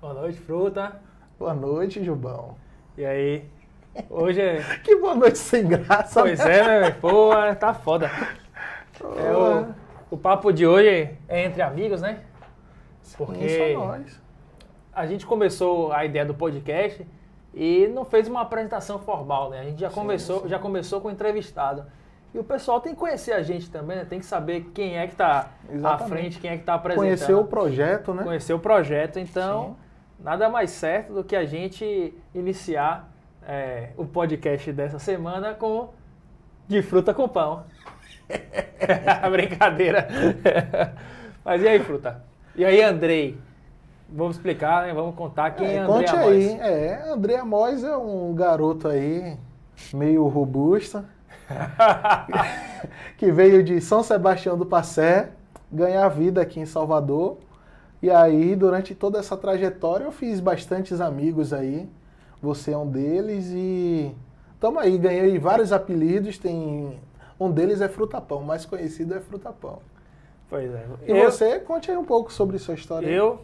Boa noite, fruta. Boa noite, Jubão. E aí? Hoje é. Que boa noite sem graça. Pois é, né? Pô, tá foda. É, o, o papo de hoje é entre amigos, né? Porque Sim, só nós. a gente começou a ideia do podcast e não fez uma apresentação formal, né? A gente já, Sim, começou, sim. já começou com o entrevistado. E o pessoal tem que conhecer a gente também, né? Tem que saber quem é que tá à frente, quem é que tá apresentando. Conhecer o projeto, né? conhecer o projeto. Então, Sim. Nada mais certo do que a gente iniciar é, o podcast dessa semana com De Fruta com Pão. Brincadeira. Mas e aí, Fruta? E aí, Andrei? Vamos explicar, né? Vamos contar quem é, É, Andrei conte Amós. aí. É, André Amós é um garoto aí, meio robusto, que veio de São Sebastião do Passé, ganhar vida aqui em Salvador. E aí, durante toda essa trajetória, eu fiz bastantes amigos aí. Você é um deles e tamo aí, ganhei vários apelidos. Tem um deles é Frutapão, o mais conhecido é Frutapão. Pois é. E eu, você, conte aí um pouco sobre sua história. aí. eu,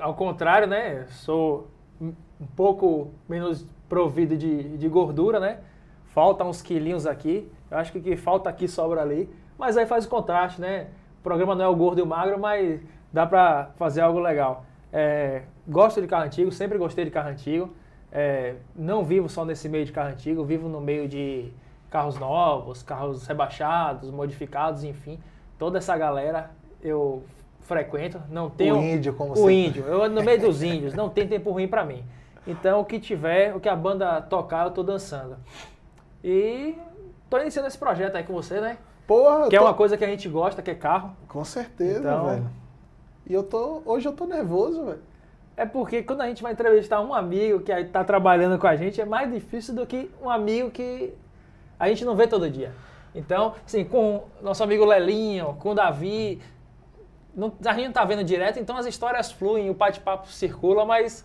ao contrário, né? Sou um um pouco menos provido de, de gordura, né? Falta uns quilinhos aqui. Eu acho que o que falta aqui sobra ali. Mas aí faz o contraste, né? O programa não é o gordo e o magro, mas dá pra fazer algo legal. É, gosto de carro antigo, sempre gostei de carro antigo. É, não vivo só nesse meio de carro antigo, vivo no meio de carros novos, carros rebaixados, modificados, enfim. Toda essa galera eu frequento. Não tenho o índio, como o índio, eu ando no meio dos índios, não tem tempo ruim pra mim. Então, o que tiver, o que a banda tocar, eu tô dançando. E tô iniciando esse projeto aí com você, né? Porra, Que é tô- uma coisa que a gente gosta, que é carro. Com certeza, Então- velho. E eu tô. Hoje eu tô nervoso, velho. É porque quando a gente vai entrevistar um amigo que está trabalhando com a gente, é mais difícil do que um amigo que a gente não vê todo dia. Então, assim, com nosso amigo Lelinho, com o Davi, não, a gente não tá vendo direto, então as histórias fluem, o bate-papo circula, mas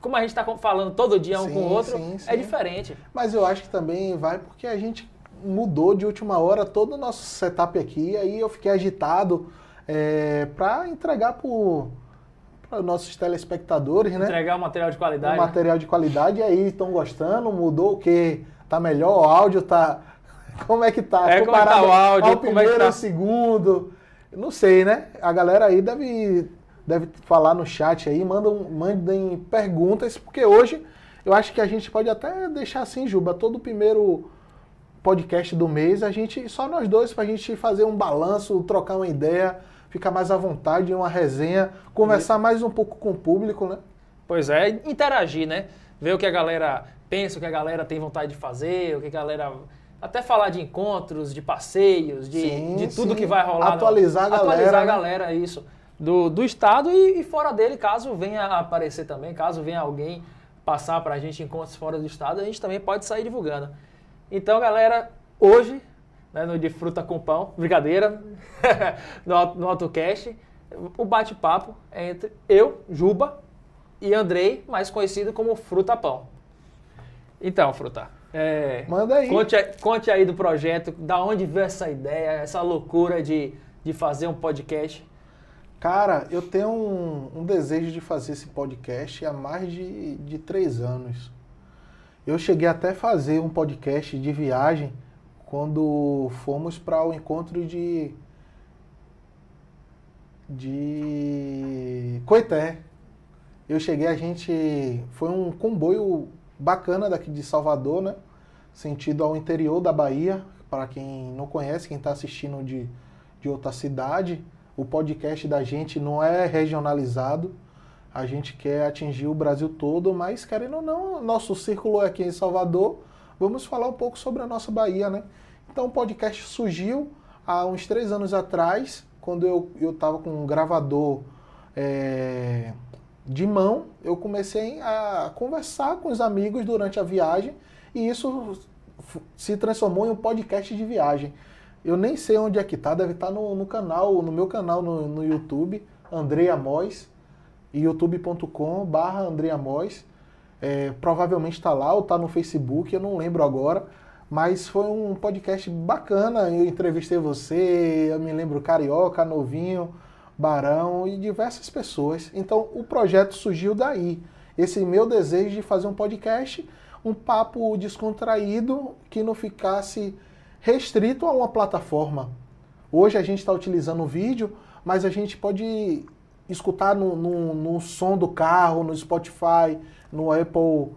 como a gente está falando todo dia um Sim, com o outro, sim, é sim. diferente. Mas eu acho que também vai porque a gente mudou de última hora todo o nosso setup aqui. Aí eu fiquei agitado é, para entregar para os nossos telespectadores, né? Entregar um material de Um qualidade. material de qualidade. E aí estão gostando? Mudou o quê? Tá melhor? O áudio tá. Como é que tá? É, como é tá o áudio? Ao Como é primeiro, tá? segundo. Não sei, né? A galera aí deve, deve falar no chat aí, mandam, mandem perguntas, porque hoje eu acho que a gente pode até deixar assim, Juba, todo o primeiro podcast do mês, a gente, só nós dois, pra gente fazer um balanço, trocar uma ideia, ficar mais à vontade, uma resenha, conversar mais um pouco com o público, né? Pois é, interagir, né? Ver o que a galera pensa, o que a galera tem vontade de fazer, o que a galera. Até falar de encontros, de passeios, de, Sim, de tudo sim. que vai rolar. no- Atualizar a galera, Atualizar a né? galera, isso. Do, do estado e, e fora dele, caso venha a aparecer também, caso venha alguém passar pra gente encontros fora do estado, a gente também pode sair divulgando. Então, galera, hoje, né, no De Fruta com Pão, brincadeira, no, no AutoCast, o bate-papo é entre eu, Juba, e Andrei, mais conhecido como Fruta Pão. Então, Fruta, é, Manda aí. conte, aí- conte aí do projeto, da onde veio essa ideia, essa loucura de, de fazer um podcast. Cara, eu tenho um, um desejo de fazer esse podcast há mais de, de três anos. Eu cheguei até a fazer um podcast de viagem quando fomos para o encontro de. de. Coité. Eu cheguei, a gente. Foi um comboio bacana daqui de Salvador, né? Sentido ao interior da Bahia. Para quem não conhece, quem está assistindo de, de outra cidade, o podcast da gente não é regionalizado. A gente quer atingir o Brasil todo, mas querendo ou não, nosso círculo é aqui em Salvador. Vamos falar um pouco sobre a nossa Bahia, né? Então o podcast surgiu há uns três anos atrás, quando eu estava com um gravador é, de mão, eu comecei a conversar com os amigos durante a viagem e isso se transformou em um podcast de viagem. Eu nem sei onde é que tá, deve estar no, no canal, no meu canal no, no YouTube, Andrei Amós, youtube.com barra Andrei. É, provavelmente está lá ou está no Facebook, eu não lembro agora. Mas foi um podcast bacana. Eu entrevistei você, eu me lembro Carioca, Novinho, Barão e diversas pessoas. Então o projeto surgiu daí. Esse meu desejo de fazer um podcast, um papo descontraído que não ficasse restrito a uma plataforma. Hoje a gente está utilizando o vídeo, mas a gente pode escutar no, no, no, som do carro, no Spotify, no Apple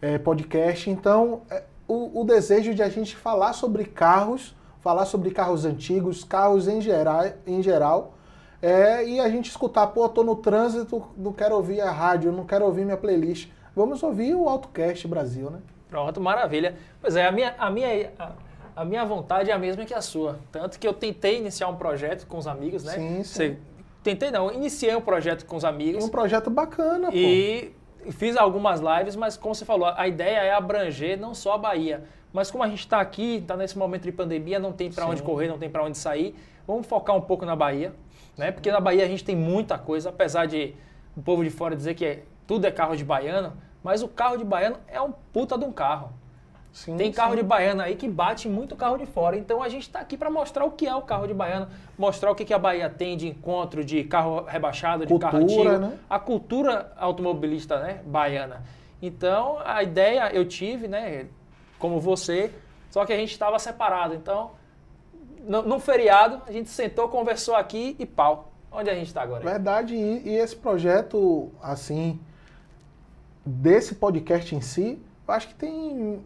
é, Podcast. Então, é, o, o, desejo de a gente falar sobre carros, falar sobre carros antigos, carros em geral, em geral é, e a gente escutar, pô, tô no trânsito, não quero ouvir a rádio, não quero ouvir minha playlist. Vamos ouvir o AutoCast Brasil, né? Pronto, maravilha. Pois é, a minha, a minha, a, a minha vontade é a mesma que a sua. Tanto que eu tentei iniciar um projeto com os amigos, né? Sim, sim. Você, tentei não, iniciei um projeto com os amigos. Um projeto bacana, pô. E fiz algumas lives, mas como você falou, a ideia é abranger não só a Bahia, mas como a gente está aqui, está nesse momento de pandemia, não tem para onde correr, não tem para onde sair, vamos focar um pouco na Bahia né? Porque na Bahia a gente tem muita coisa, apesar de o povo de fora dizer que é, tudo é carro de baiano, mas o carro de baiano é um puta de um carro. Sim, tem carro sim. de baiano aí que bate muito carro de fora. Então a gente está aqui para mostrar o que é o carro de baiano, mostrar o que, que a Bahia tem de encontro de carro rebaixado, de cultura, carro antigo, né? a cultura automobilista né, baiana. Então a ideia eu tive, né, como você, só que a gente estava separado. Então num feriado, a gente sentou, conversou aqui e pau. Onde a gente está agora? Verdade, e, e, esse projeto, assim, desse podcast em si, eu acho que tem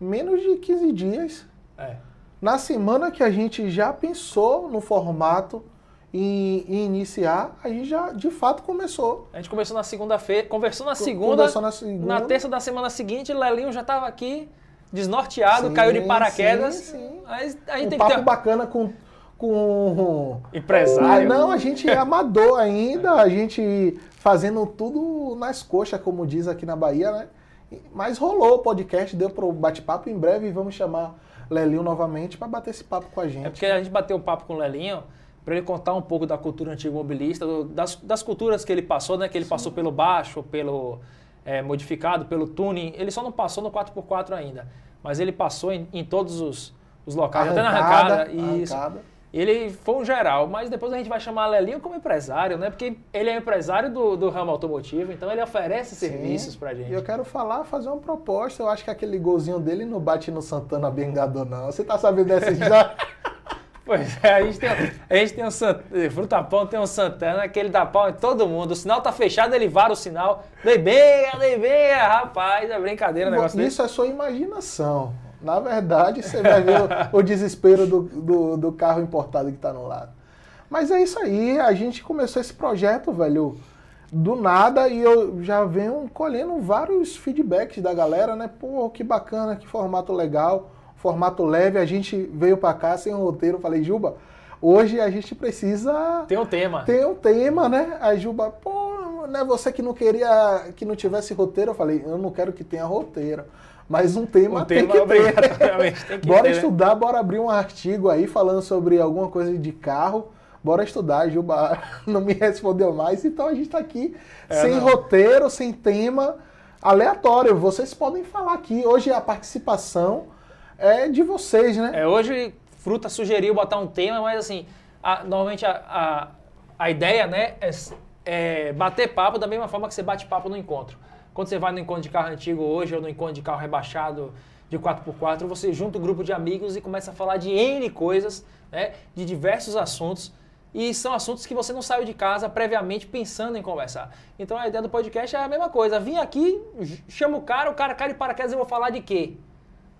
menos de 15 dias. É. Na semana que a gente já pensou no formato em, iniciar, a gente já de fato começou. A gente começou na segunda-feira, conversou na segunda, conversou na segunda. Na terça da semana seguinte, Lelinho já estava aqui desnorteado, sim, caiu de paraquedas. Sim, sim. Mas a gente um tem papo que ter... bacana com com empresário. Ah, não, a gente é amador ainda, a gente fazendo tudo nas coxas, como diz aqui na Bahia, né? Mas rolou o podcast, deu pro bate-papo. Em breve vamos chamar Lelinho novamente para bater esse papo com a gente. É porque a gente bateu um papo com o Lelinho para ele contar um pouco da cultura antiga mobilista, das, das culturas que ele passou, né? Que ele Sim. passou pelo baixo, pelo é, modificado pelo tuning. Ele só não passou no 4x4 ainda, mas ele passou em, em todos os, os locais, arrancada, até na arrancada. Isso. Arrancada. Ele foi um geral, mas depois a gente vai chamar Lelinho como empresário, né? Porque ele é empresário do, do ramo automotivo, então ele oferece Sim. serviços pra gente. E eu quero falar, fazer uma proposta. Eu acho que aquele golzinho dele não bate no Santana Bengado, não. Você tá sabendo dessa já? Pois é, a gente tem, a gente tem um eh, Frutapão, tem um Santana que ele dá pau em todo mundo. O sinal tá fechado, ele vara o sinal. Dei bem, dei bem, rapaz, é brincadeira o negócio Isso desse. é sua imaginação. Na verdade, você vai ver o, o desespero do, do, do, carro importado que tá no lado. Mas é isso aí, a gente começou esse projeto, velho, do nada e eu já venho colhendo vários feedbacks da galera, né? Pô, que bacana, que formato legal formato leve, a gente veio para cá sem roteiro. Falei, Juba, hoje a gente precisa. Tem um tema. Tem um tema, né? A Juba, pô, né? Você que não queria que não tivesse roteiro, eu falei, eu não quero que tenha roteiro. Mas um tema, um tem, tema que ter. bora ter, né? estudar, né? bora abrir um artigo aí falando sobre alguma coisa de carro. Bora estudar, Juba não me respondeu mais, então a gente está aqui é, sem não. roteiro, sem tema, aleatório. Vocês podem falar aqui. Hoje a participação é de vocês, né? É, hoje, Fruta sugeriu botar um tema, mas assim, a, normalmente a, a, a, ideia né, é, é, bater papo da mesma forma que você bate papo no encontro. Quando você vai no encontro de carro antigo hoje ou no encontro de carro rebaixado de 4x4, você junta um grupo de amigos e começa a falar de N coisas, né, de diversos assuntos. E são assuntos que você não saiu de casa previamente pensando em conversar. Então a ideia do podcast é a mesma coisa. Vim aqui, chamo o cara, o cara cai de paraquedas e eu vou falar de quê?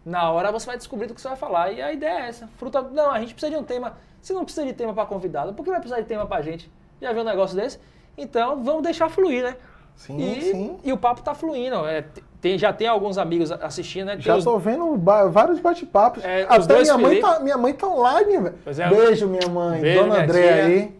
na hora você vai descobrir do que você vai falar. E a ideia é essa. Fruta. Não, a gente precisa de um tema. Se não precisa de tema para convidado, por que vai precisar de tema para gente? Já viu um negócio desse? Então vamos deixar fluir, né? Sim, e, sim. E o papo tá fluindo. É, tem, já tem alguns amigos assistindo, né? Tem já os... tô vendo vários bate-papos. É, Até minha mãe, tá, minha mãe tá online, velho. É, Beijo, minha mãe. Beijo, Dona André aí.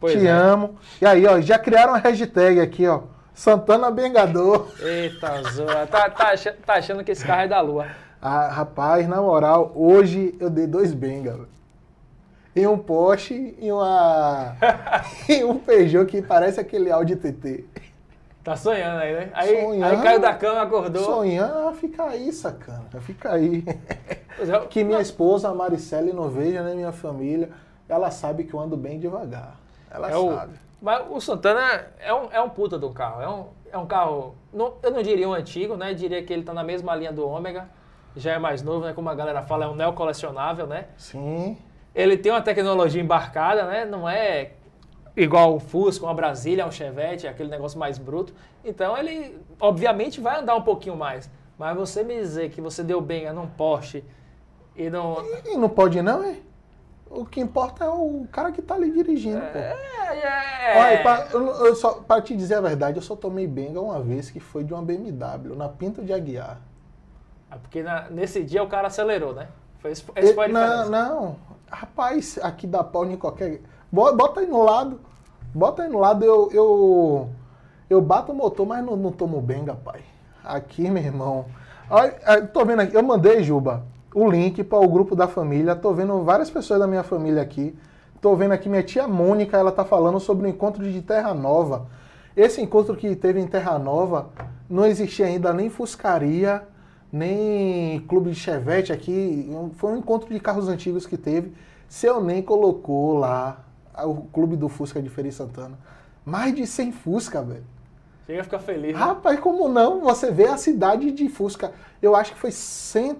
Pois Te é. amo. E aí, ó, já criaram uma hashtag aqui, ó. Santana Bengador. Eita, zoa. Tá, tá, tá achando que esse carro é da lua. Ah, rapaz, na moral, hoje eu dei dois benga. E um Porsche e uma. e um Peugeot que parece aquele Audi TT. Tá sonhando aí, né? Aí, sonhando, aí caiu da cama, acordou. Sonhando, ah, fica aí, sacana. Fica aí. É, que minha esposa, a Maricele, não veja, né? Minha família, ela sabe que eu ando bem devagar. Ela é o, sabe. Mas o Santana é um, é um puta do carro. É um, é um carro, não, eu não diria um antigo, né? Diria que ele tá na mesma linha do Ômega. Já é mais novo, né? Como a galera fala, é um neocolecionável, né? Sim. Ele tem uma tecnologia embarcada, né? Não é igual um Fusca, uma Brasília, um Chevette, aquele negócio mais bruto. Então ele, obviamente, vai andar um pouquinho mais. Mas você me dizer que você deu bem num Porsche e não... E não pode não, é? O que importa é o cara que tá ali dirigindo, pô. É, é... Olha, pra, eu, eu só, pra te dizer a verdade, eu só tomei benga uma vez que foi de uma BMW, na Pinto de Aguiar. É porque na- nesse dia o cara acelerou, né? Foi, esse, foi a diferença. não, não. Rapaz, aqui dá pau em qualquer. Bo- Bota aí no lado. Bota aí no lado, eu. Eu, eu bato o motor, mas não, não tomo benga, pai. Aqui, meu irmão. Olha, tô vendo aqui, eu mandei, Juba, o link para o grupo da família. Tô vendo várias pessoas da minha família aqui. Tô vendo aqui minha tia Mônica, ela tá falando sobre o encontro de Terra Nova. Esse encontro que teve em Terra Nova, não existia ainda nem Fuscaria, nem Clube de Chevette aqui. Foi um encontro de carros antigos que teve. Seu nem colocou lá o Clube do Fusca de de Santana. Mais de 100 Fusca, velho. Chega a ficar feliz. né? Rapaz, como não? Você vê a cidade de Fusca. Eu acho que foi 100,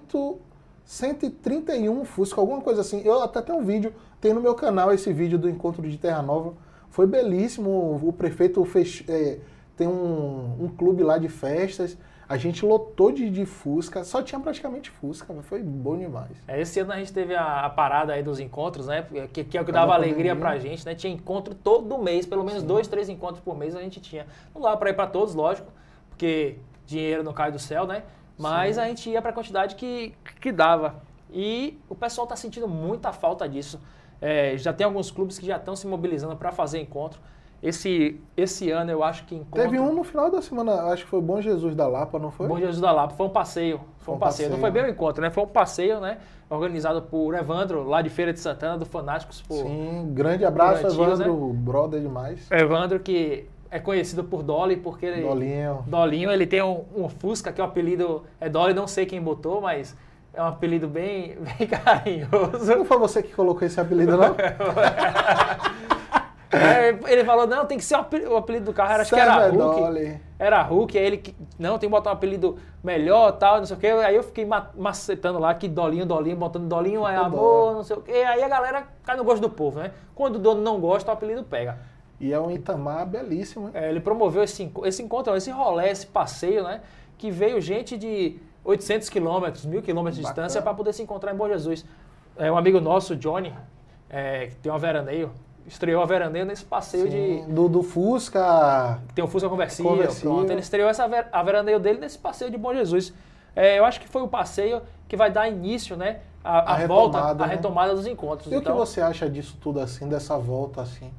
131 Fusca, alguma coisa assim. Eu até tenho um vídeo, tem no meu canal esse vídeo do encontro de Terra Nova. Foi belíssimo. O prefeito fez, é, tem um, um clube lá de festas. A gente lotou de, de Fusca. Só tinha praticamente Fusca. Foi bom demais. É, Esse ano a gente teve a, a parada aí dos encontros, né? Que, que é o que dava alegria pra gente, né? Tinha encontro todo mês, pelo menos dois, três encontros por mês a gente tinha. Não dava pra ir pra todos, lógico, porque dinheiro não cai do céu, né? Mas a gente ia pra quantidade que, que dava. E o pessoal tá sentindo muita falta disso. É, já tem alguns clubes que já estão se mobilizando pra fazer encontro. Esse, esse ano eu acho que encontro... Teve um no final da semana, acho que foi Bom Jesus da Lapa, não foi? Bom Jesus da Lapa, foi um passeio. Foi um, passeio. Não foi bem um encontro, né? Foi um passeio, né? Organizado por Evandro, lá de Feira de Santana, do Fanáticos por Sim, grande abraço, Por antigos, Evandro, brother demais. Evandro, que é conhecido por Dolly, porque ele, Dolinho. Dolinho, ele tem um, um Fusca, que o apelido é Dolly, não sei quem botou, mas é um apelido bem, bem carinhoso. Não foi você que colocou esse apelido, não? Ele falou, não, tem que ser o apelido, do carro, era, acho que era Hulk. Era Hulk, aí ele, que- não, tem que botar um apelido melhor, tal, não sei o quê. Aí eu fiquei ma- macetando lá, que Dolinho, Dolinho, botando Dolinho é amor, não sei o quê. Aí a galera cai no gosto do povo, né? Quando o dono não gosta, o apelido pega. E é um Itamar belíssimo, hein? É, ele promoveu esse, esse encontro, esse rolê, esse passeio, né? Que veio gente de 800 quilômetros, mil quilômetros de distância para poder se encontrar em Bom Jesus. É, um amigo nosso, Johnny, é, que tem uma veraneio, estreou a veraneio nesse passeio de... Sim, do, do Fusca. tem um Fusca conversível, Conversível. pronto. Ele estreou essa ver- a veraneio dele nesse passeio de Bom Jesus. É, eu acho que foi o passeio que vai dar início, né? A, A a volta, retomada, a né? retomada dos encontros. E o então, que você acha disso tudo assim, dessa volta assim?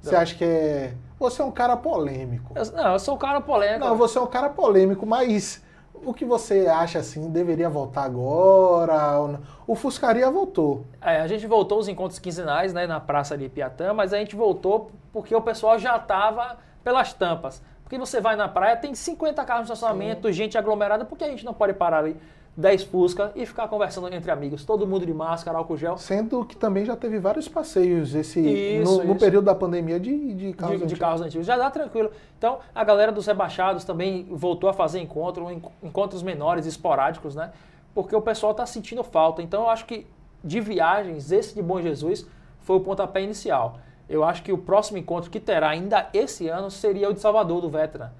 Você acha que é. Você é um cara polêmico. eu- não, eu sou um cara polêmico. Não, você é um cara polêmico, mas o que você acha assim, deveria voltar agora? O Fuscaria voltou. É, a gente voltou os encontros quinzenais né, na praça de Piatã, mas a gente voltou porque o pessoal já estava pelas tampas. Porque você vai na praia, tem 50 carros no estacionamento, gente aglomerada, porque a gente não pode parar ali 10 Fusca e ficar conversando entre amigos, todo mundo de máscara, álcool gel. Sendo que também já teve vários passeios esse Isso, no, no isso. período da pandemia de, de carros de, de antigos. carros antigos. Já dá tranquilo. Então, a galera dos rebaixados também voltou a fazer encontro, en- encontros menores, esporádicos, né? Porque o pessoal está sentindo falta. Então, eu acho que de viagens, esse de Bom Jesus foi o pontapé inicial. Eu acho que o próximo encontro que terá ainda esse ano seria o de Salvador, do Veteran.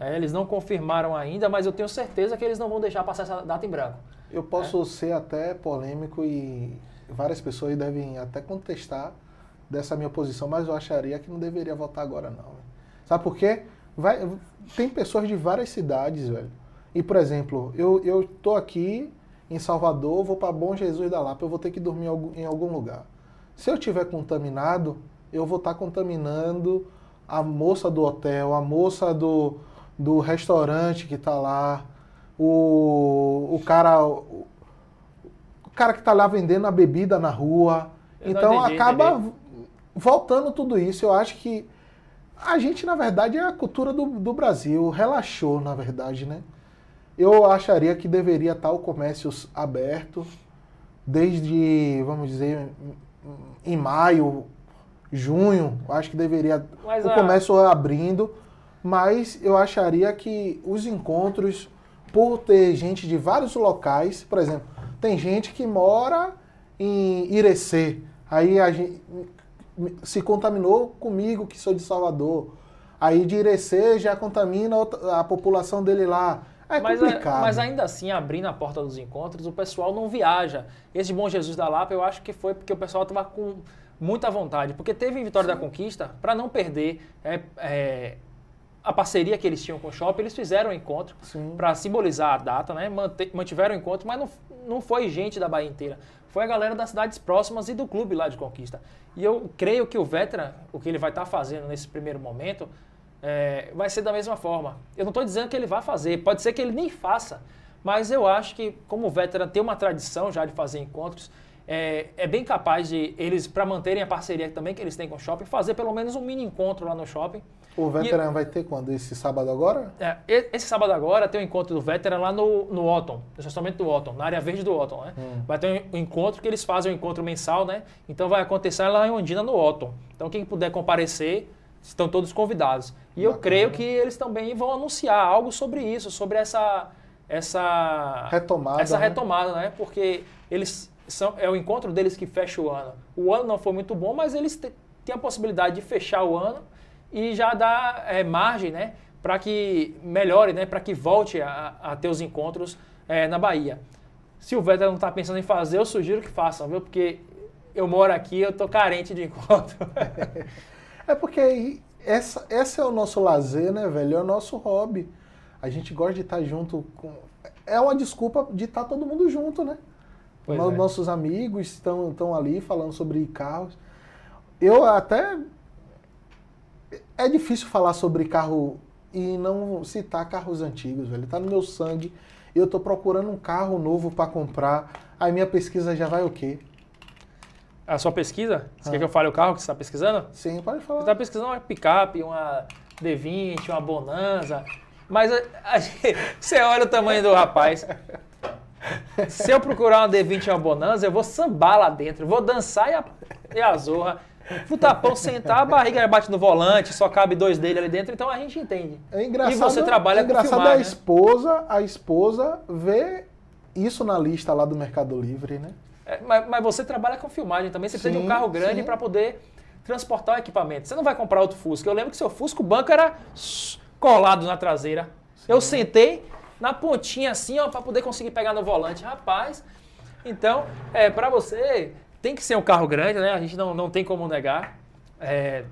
É, eles não confirmaram ainda, mas eu tenho certeza que eles não vão deixar passar essa data em branco. Eu posso ser até polêmico e várias pessoas devem até contestar dessa minha posição, mas eu acharia que não deveria votar agora não. Sabe por quê? Vai, tem pessoas de várias cidades, velho. E, por exemplo, eu, eu tô aqui em Salvador, vou para Bom Jesus da Lapa, eu vou ter que dormir em algum, lugar. Se eu tiver contaminado, eu vou estar contaminando a moça do hotel, a moça do, do restaurante que está lá, o, o cara o, o cara que está lá vendendo a bebida na rua. Eu então entendi, acaba entendi. voltando tudo isso. Eu acho que a gente, na verdade, é a cultura do, do Brasil. Relaxou, na verdade, né? Eu acharia que deveria estar o comércio aberto desde, vamos dizer, em maio, junho, acho que deveria Mas o a- comércio abrindo, mas eu acharia que os encontros, por ter gente de vários locais, por exemplo, tem gente que mora em Irecê, aí a gente se contaminou comigo, que sou de Salvador. Aí de Irecê já contamina a população dele lá. É mas, complicado. mas ainda assim, abrindo a porta dos encontros, o pessoal não viaja. Esse Bom Jesus da Lapa, eu acho que foi porque o pessoal estava com muita vontade. Porque teve Vitória da Conquista, para não perder é, é, a parceria que eles tinham com o shopping, eles fizeram um encontro para simbolizar a data, né? Mantiveram o encontro, mas não, não foi gente da Bahia inteira. Foi a galera das cidades próximas e do clube lá de Conquista. E eu creio que o Veteran, o que ele vai estar fazendo nesse primeiro momento, é, vai ser da mesma forma. Eu não estou dizendo que ele vai fazer, pode ser que ele nem faça, mas eu acho que, como o Veteran tem uma tradição já de fazer encontros, é, é bem capaz de eles, para manterem a parceria também que eles têm com o shopping, fazer pelo menos um mini encontro lá no shopping. O veterano vai ter quando? Esse sábado agora? É, e- esse sábado agora tem o encontro do Veteran lá no, no Otton, no estacionamento do Otton, na área verde do Otton, né? Vai ter um encontro que eles fazem um encontro mensal, né? Então vai acontecer lá em Ondina, no Otton. Então quem puder comparecer, estão todos convidados. E eu Bacana. creio que eles também vão anunciar algo sobre isso, sobre essa... essa Retomada, Essa né? retomada, né? Porque eles são, é o encontro deles que fecha o ano. O ano não foi muito bom, mas eles têm a possibilidade de fechar o ano e já dar é, margem, né? Para que melhore, né? Para que volte a, a ter os encontros é, na Bahia. Se o Vetter não está pensando em fazer, eu sugiro que façam, viu? Porque eu moro aqui, eu tô carente de encontro. É porque essa, esse é o nosso lazer, né, velho? É o nosso hobby. A gente gosta de estar junto com. É uma desculpa de estar todo mundo junto, né? Pois é. Nossos amigos estão, estão ali falando sobre carros. Eu até. É difícil falar sobre carro e não citar carros antigos, velho. Tá no meu sangue. Eu tô procurando um carro novo para comprar. Aí minha pesquisa já vai o quê? A sua pesquisa? Você Ah. quer que eu fale o carro que você está pesquisando? Sim, pode Você falar. está pesquisando uma picape, uma D20, uma Bonanza. Mas a- a gente- você olha o tamanho do rapaz. Se eu procurar uma D20 e uma Bonanza, eu vou sambar lá dentro. Vou dançar e a, e a zorra. O tapão sentar, a barriga bate no volante, só cabe dois dele ali dentro, então a gente entende. É engraçado, E você trabalha é com engraçado filmar, a né? esposa, a esposa vê isso na lista lá do Mercado Livre, né? É, mas, mas você trabalha com filmagem também, você precisa de um Sim, carro grande sim. para poder transportar o equipamento. Você não vai comprar outro Fusca. Eu lembro que seu Fusca, o banco era colado na traseira. Eu sentei na pontinha assim, ó, para poder conseguir pegar no volante. Rapaz, então, é, para você, tem que ser um carro grande, né? A gente não, não tem como negar. É,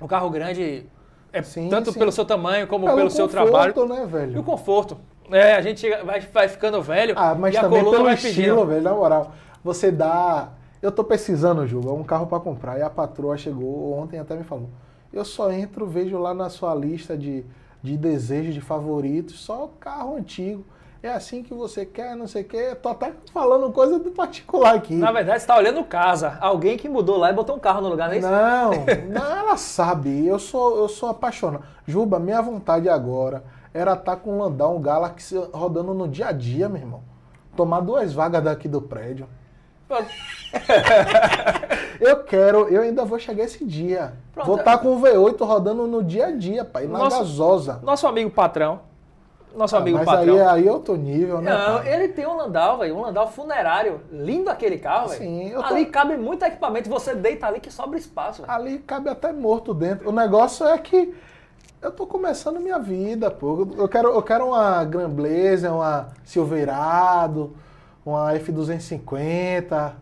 um carro grande é Sim, tanto sim. pelo seu tamanho como Pelo pelo seu conforto, trabalho. né, E o velho? conforto. É, a gente vai, vai ficando velho Ah, mas e a também coluna pelo vai estilo, pedindo. velho, na moral. Você dá... Eu tô pesquisando, Juba, um carro pra comprar. E a patroa chegou ontem até me falou. Eu só entro, vejo lá na sua lista de, de desejos, de favoritos, só carro antigo. É assim que você quer, não sei o quê. Tô até falando coisa do particular aqui. Na verdade, você está olhando casa. Alguém que mudou lá e botou um carro no lugar, não é isso? Não, não, ela sabe. Eu sou, eu sou apaixonado. Juba, minha vontade agora era estar com um Landau, um Galaxy rodando no dia a dia, meu irmão. Tomar duas vagas daqui do prédio. Eu quero, eu ainda vou chegar esse dia. Pronto. Vou estar com o V8 rodando no dia a dia, pai, na Nossa. gasosa. Nosso amigo patrão. Nosso Ah, amigo mas patrão. aí, aí é outro nível, né? Não, pai? ele tem um Landau, velho. Um Landau funerário. Lindo aquele carro, velho. Sim, tô- Ali cabe muito equipamento. Você deita ali que sobra espaço, velho. Ali cabe até morto dentro. O negócio é que eu tô começando minha vida, pô. Eu quero, eu quero uma Grand Blazer, uma Silverado, uma F250.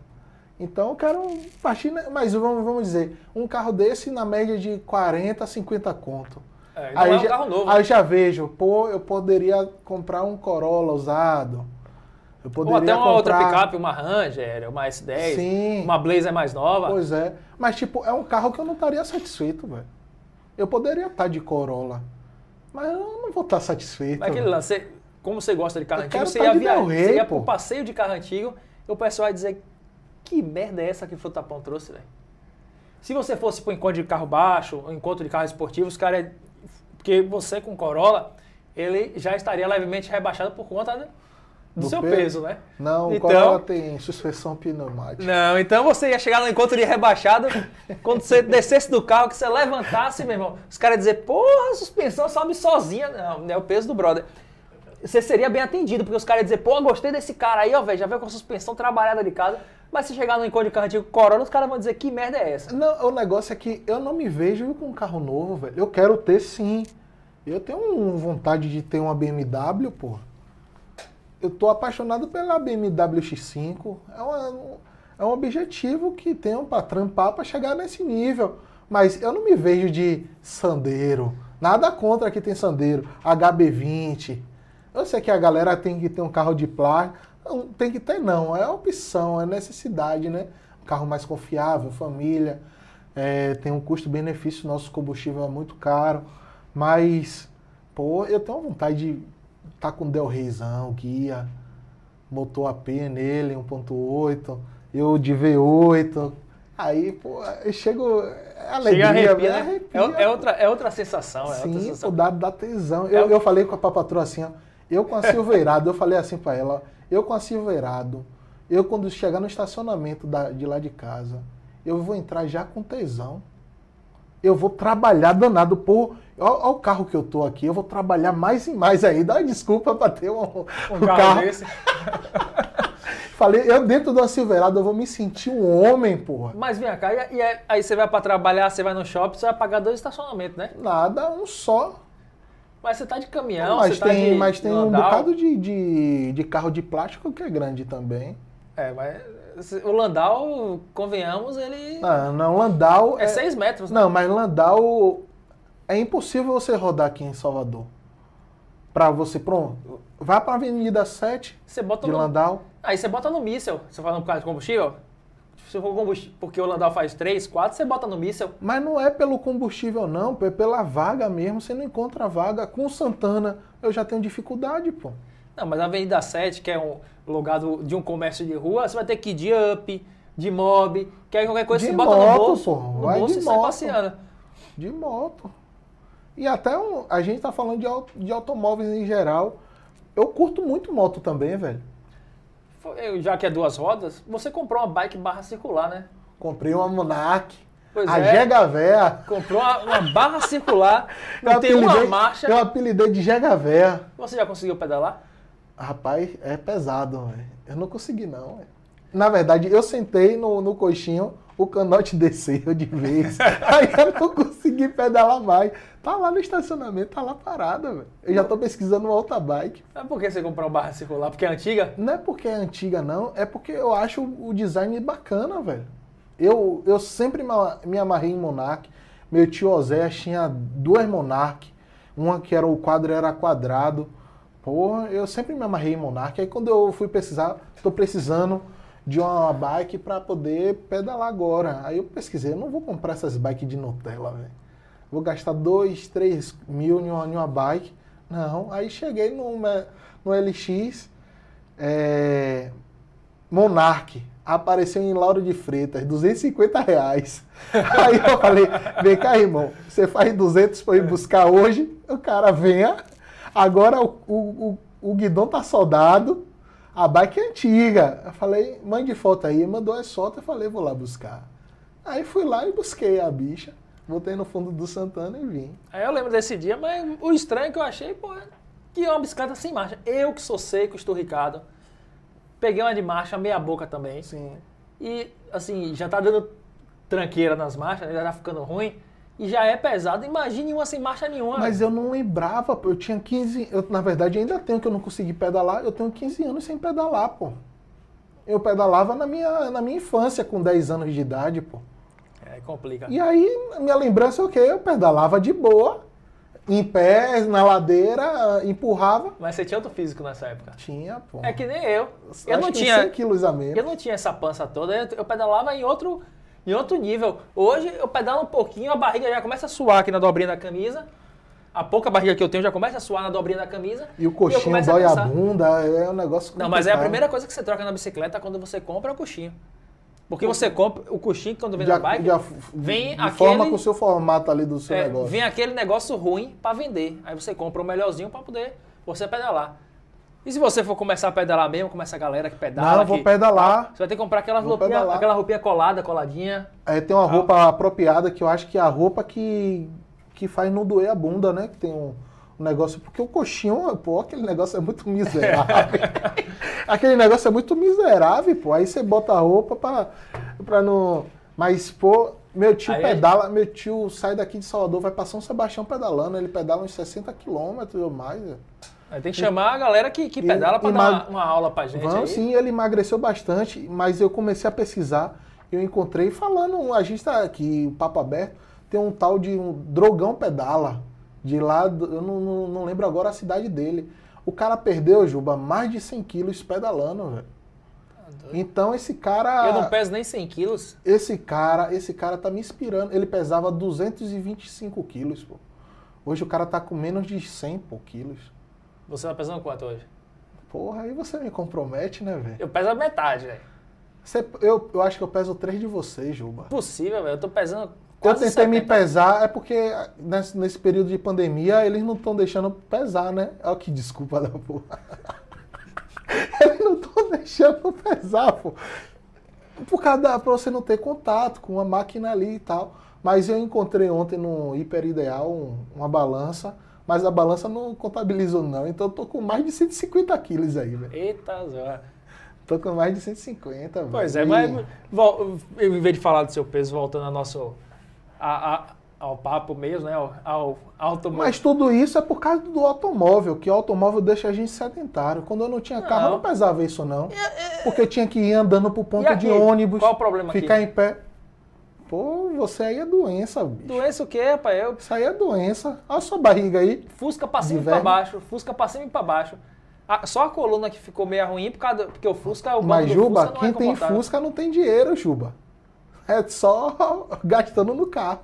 Então eu quero partir, né? mas vamos, vamos dizer, um carro desse na média de 40, 50 conto. É, não é um já, novo. aí né? já vejo, pô, eu poderia comprar um Corolla usado. Eu Ou poderia até uma comprar... outra picape, uma Ranger, uma S10, Sim. uma Blazer mais nova. Pois é. Mas, tipo, é um carro que eu não estaria satisfeito, velho. Eu poderia estar de Corolla. Mas eu não vou estar satisfeito. Mas aquele lance, como você gosta de carro Eu antigo, quero você tá ia, de via... Del Rey, você ia pro passeio de carro antigo e o pessoal ia dizer, que merda é essa que o Frutapão trouxe, velho? Se você fosse pro encontro de carro baixo, um encontro de carro esportivo, os caras... Porque você com Corolla, ele já estaria levemente rebaixado por conta né, do, Do seu peso? peso, né? Não, o Então- Corolla tem suspensão pneumática. Não, então você ia chegar no encontro de rebaixado, quando você descesse do carro, que você levantasse, meu irmão, os caras iam dizer, porra, a suspensão sobe sozinha. Não é o peso do brother. Você seria bem atendido, porque os caras iam dizer, pô, gostei desse cara aí, ó, velho, já veio com a suspensão trabalhada de casa. Mas se chegar no encontro de carro antigo Corolla, os caras vão dizer, que merda é essa? Não, o negócio é que eu não me vejo com um carro novo, velho. Eu quero ter sim. Eu tenho vontade de ter uma BMW, pô. Eu tô apaixonado pela BMW X5. É, uma- é um objetivo que tenho pra trampar pra chegar nesse nível. Mas eu não me vejo de Sandeiro. Nada contra que tem Sandeiro. HB20. Eu sei que a galera tem que ter um carro de plástico. Não, tem que ter não. É opção, é necessidade, né? Um carro mais confiável, família. É, tem um custo-benefício, nosso combustível é muito caro. Mas, pô, eu tenho vontade de estar com Del Reizão, guia, motor AP nele, 1.8, eu de V8. Aí, pô, eu chego. É alegria, Chega a arrepia, né? arrepia, É, é outra, é outra sensação, é outra Sim, sensação. o dado da tesão. É Eu, o- eu falei com a papatroa assim, ó. Eu com a Silveirado, eu falei assim pra ela, eu com a Silveirado, eu quando chegar no estacionamento da- de lá de casa, eu vou entrar já com tesão. Eu vou trabalhar danado. Pô, olha o carro que eu tô aqui, eu vou trabalhar mais e mais ainda. Ai, desculpa pra ter um, Um um carro, carro. desse. Falei, eu dentro da Silveirado, eu vou me sentir um homem, porra. Mas vem cá, e, e aí- aí você vai pra trabalhar, você vai no shopping, você vai pagar dois estacionamentos, né? Nada, um só. Mas você tá de caminhão, mas você tá tem, de mas tem um bocado de, de, de carro de plástico que é grande também. É, mas o Landau, convenhamos, ele Não, não, Landau. é 6 metros, né? Não, mas Landau é impossível você rodar aqui em Salvador. Pra você, pronto. Vá pra Avenida 7 Você bota de no... Landau. Aí você bota no míssel. Você fala no caso de combustível? Se for combustível, porque o Landau faz 3, 4, você bota no míssel. Mas não é pelo combustível, não, é pela vaga mesmo. Você não encontra vaga. Com Santana, eu já tenho dificuldade, pô. Não, mas a Avenida 7, que é um lugar do- de um comércio de rua, você vai ter que ir de up, de mob, que aí qualquer coisa De você bota moto, no bolso, pô, no vai bolso de e sai moto. passeando. De moto. E até um, a gente tá falando de, de automóveis em geral. Eu curto muito moto também, velho. Já que é duas rodas, você comprou uma bike barra circular, né? Comprei uma Monarch. Pois a é. Jega Véia. Comprou uma, uma barra circular, Eu não tem uma marcha. Eu apelidei de Jega Véia. Você já conseguiu pedalar? Rapaz, é pesado, velho. Eu não consegui, não. velho. Na verdade, eu sentei no, no coxinho, o canote desceu de vez. Aí eu não consegui pedalar mais. Tá lá no estacionamento, tá lá parada, velho. Eu já tô pesquisando uma outra bike. Mas por que você comprou uma barra circular? Porque é antiga? Não é porque é antiga, não. É porque eu acho o design bacana, velho. Eu, eu sempre me amarrei em Monarch. Meu tio Oséias tinha duas Monarch. Uma que era o quadro era quadrado. Porra, eu sempre me amarrei em Monarch. Aí quando eu fui pesquisar, tô precisando de uma bike para poder pedalar agora. Aí eu pesquisei, eu não vou comprar essas bikes de Nutella, velho. Vou gastar 2, 3 mil em uma, em uma bike. Não, aí cheguei no, no LX, é, Monarch, apareceu em Lauro de Freitas, 250 reais. Aí eu falei, vem cá, irmão, você faz 200 para ir buscar hoje, o cara venha, agora o, o, o guidão tá soldado, a bike é antiga. Eu falei, mande foto aí, mandou as fotos, eu falei, vou lá buscar. Aí fui lá e busquei a bicha, botei no fundo do Santana e vim. Aí eu lembro desse dia, mas o estranho que eu achei, pô, é que é uma bicicleta sem marcha. Eu que sou seco, estou Ricardo, peguei uma de marcha, meia boca também. Sim. E, assim, já tá dando tranqueira nas marchas, já tá ficando ruim. E já é pesado. Imagine uma sem marcha nenhuma. Mas eu não lembrava, pô. Eu tinha 15. Eu, na verdade, ainda tenho que eu não consegui pedalar. Eu tenho 15 anos sem pedalar, pô. Eu pedalava na minha, na minha infância, com 10 anos de idade, pô. É, complica. E aí, minha lembrança é o quê? Eu pedalava de boa, em pé, na ladeira, empurrava. Mas você tinha outro físico nessa época. Tinha, pô. É que nem eu. Eu Acho não tinha. 100 quilos a menos. Eu não tinha essa pança toda, eu pedalava em outro, em outro nível. Hoje eu pedalo um pouquinho, a barriga já começa a suar aqui na dobrinha da camisa. A pouca barriga que eu tenho já começa a suar na dobrinha da camisa. E o coxinho a dói a cansar. bunda, é um negócio Não, mas é a complicado. primeira coisa que você troca na bicicleta quando você compra é o coxinho. Porque você compra o coxinho quando vem De, na bike, de, vem de aquele- forma com o seu formato ali do seu é, negócio. vem aquele negócio ruim para vender. Aí você compra o melhorzinho para poder você pedalar. E se você for começar a pedalar mesmo, como essa galera que pedala? Não, eu vou que- pedalar. Você vai ter que comprar aquelas roupinha, pedalar. aquela roupinha colada, coladinha. É, tem uma roupa apropriada que eu acho que é a roupa que, que faz não doer a bunda, né? Que tem um, um negócio. Porque o coxinho, pô, aquele negócio é muito miserável. aquele negócio é muito miserável, pô. Aí você bota a roupa pra, pra não. Mas, pô, meu tio Aí- pedala, meu tio sai daqui de Salvador, vai pra São Sebastião pedalando. Ele pedala uns 60 quilômetros ou mais. velho. Aí tem que chamar a galera que, que pedala pra e dar ma- uma, uma aula pra gente. Vamos aí. sim, ele emagreceu bastante, mas eu comecei a pesquisar, eu encontrei falando, a gente tá aqui, o papo aberto, tem um tal de um Drogão Pedala, de lá, eu não, não, não lembro agora a cidade dele. O cara perdeu, Juba, mais de 100 quilos pedalando, velho. Então esse cara, Eu não peso nem 100 quilos. esse cara, esse cara tá me inspirando. Ele pesava 225 quilos, pô. Hoje o cara tá com menos de 100 pô, quilos. Você tá pesando quanto hoje? Porra, aí você me compromete, né, velho? Eu peso a metade, velho. Você- Eu, eu acho que eu peso três de vocês, Juba. Possível, velho. Eu tô pesando Eu quase tentei me 70. pesar, é porque nesse, nesse período de pandemia eles não estão deixando pesar, né? Olha que desculpa da porra. Eles não estão deixando pesar, pô. Por causa da, pra você não ter contato com uma máquina ali e tal. Mas eu encontrei ontem no Hiper Ideal um- uma balança, mas a balança não contabilizou não. Então eu tô com mais de 150 quilos aí, velho. Eita, zó. Tô com mais de 150, velho. Pois é, mas vol- em vez de falar do seu peso, voltando ao nosso. a- a- ao papo mesmo, né? Ao, ao automóvel. Mas tudo isso é por causa do automóvel, que o automóvel deixa a gente sedentário. Quando eu não tinha carro, eu não Não. pesava isso, não. Porque eu tinha que ir andando pro ponto E aqui? de ônibus, Qual o problema aqui? ficar em pé. Pô, você aí é doença, bicho. Doença o quê, rapaz? Eu Isso aí é doença. Olha a sua barriga aí. Fusca pra cima e pra baixo, Fusca pra cima e pra baixo. A- só a coluna que ficou meio ruim por causa do- porque o Fusca, o Mas, Juba, Fusca não quem é tem. Fusca não tem dinheiro, Juba. É só gastando no carro.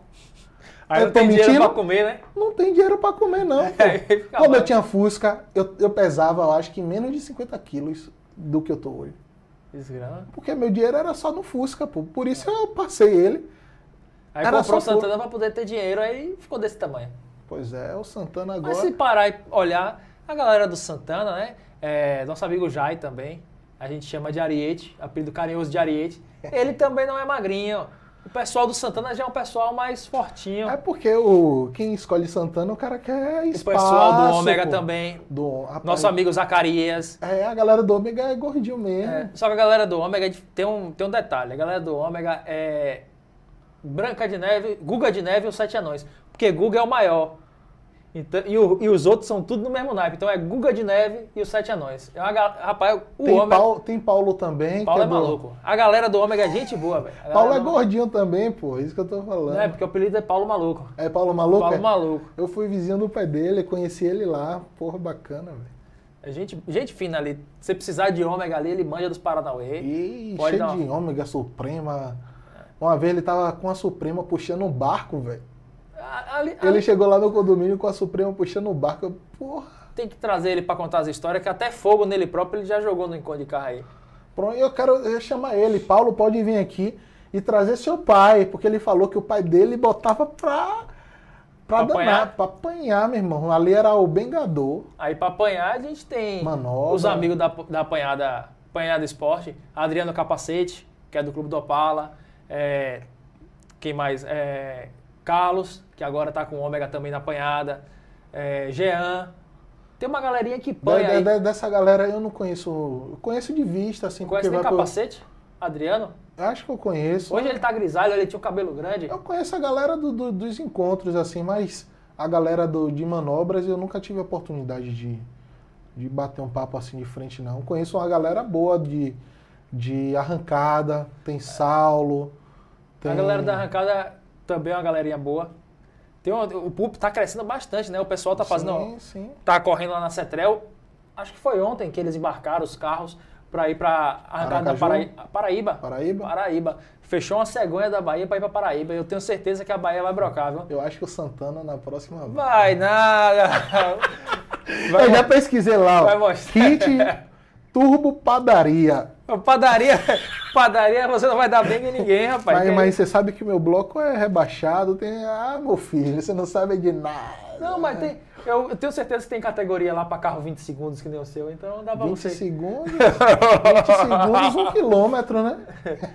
Aí Eu não tô tem dinheiro mentindo? pra comer, né? Não tem dinheiro pra comer, não. Quando eu mal. tinha Fusca, eu, eu pesava, eu acho que menos de 50 quilos do que eu tô hoje. Desgrama. Porque meu dinheiro era só no Fusca, pô. Por isso eu passei ele. Aí Era comprou o Santana pra poder ter dinheiro, aí ficou desse tamanho. Pois é, o Santana Mas se agora. parar e olhar, a galera do Santana, né? É, nosso amigo Jai também, a gente chama de Ariete, apelido carinhoso de Ariete. Ele também não é magrinho. O pessoal do Santana já é um pessoal mais fortinho. É porque o, quem escolhe Santana, o cara quer o espaço. pessoal do Ômega pô. também. Do, rapaz, Nosso amigo Zacarias. É, a galera do Ômega é gordinho mesmo. É, só que a galera do Ômega tem um, tem um detalhe. A galera do Ômega é Branca de Neve, Guga de Neve e os Sete Anões. Porque Guga é o maior. Então, e, o- e os outros são tudo no mesmo naipe. Então é Guga de Neve e os Sete Anões. É uma, rapaz, o tem, Ômega... Paulo, tem Paulo também. Paulo é do- maluco. A galera do Ômega é gente boa, velho. Paulo é galera do- gordinho também, pô. Isso que eu tô falando. Não é, porque o apelido é Paulo Maluco. É Paulo Maluco? Paulo é? Maluco. Eu fui vizinho do pai dele, conheci ele lá. Porra, bacana, velho. É gente, gente fina ali. Se você precisar de Ômega ali, ele manja dos Paranauê. Pode cheio de ômega, Suprema. Uma vez ele tava com a Suprema puxando um barco, velho. A- Ele chegou lá no condomínio com a Suprema puxando o barco. Porra. tem que trazer ele pra contar as histórias, que até fogo nele próprio ele já jogou no encontro de carro aí. Pronto, eu quero eu chamar ele. Paulo pode vir aqui e trazer seu pai, porque ele falou que o pai dele botava pra. Pra, Pra danar, apanhar? pra apanhar, meu irmão. Ali era o Bengador. Aí pra apanhar a gente tem Manobra. os amigos da, da apanhada, apanhada esporte, Adriano Capacete, que é do Clube do Opala, é, quem mais? É, Carlos, que agora tá com o Ômega também na apanhada, é, Jean. Tem uma galerinha que panha de- de- dessa galera eu não conheço. Eu conheço de vista, assim, Conhece nem vai pro- Capacete? Adriano? Acho que eu conheço. Hoje ele tá grisalho, ele tinha um cabelo grande. Eu conheço a galera do- do- dos encontros, assim, mas a galera do- de manobras eu nunca tive a oportunidade de, de bater um papo assim de frente, não. Conheço uma galera boa de, de arrancada, tem Saulo. Tem... A galera da arrancada também é uma galerinha boa. Tem um- o público tá crescendo bastante, né? O pessoal tá fazendo. Sim, sim. tá correndo lá na Cetrel. Acho que foi ontem que eles embarcaram os carros para ir para arrancada da? Paraí- Paraíba. Paraíba? Paraíba. Fechou uma cegonha da Bahia para ir para Paraíba. Eu tenho certeza que a Bahia vai brocar, viu? Eu acho que o Santana na próxima. Vai nada. Vai, eu já pesquisei lá, vai mostrar. Kit Turbo Padaria. Padaria, padaria, você não vai dar bem em ninguém, rapaz. Mas, mas você sabe que meu bloco é rebaixado, tem. Ah, meu filho, você não sabe de nada. Não, mas tem. Eu, eu tenho certeza que tem categoria lá pra carro 20 segundos que nem o seu, então dá pra 20 você. segundos, 20 segundos, um quilômetro, né?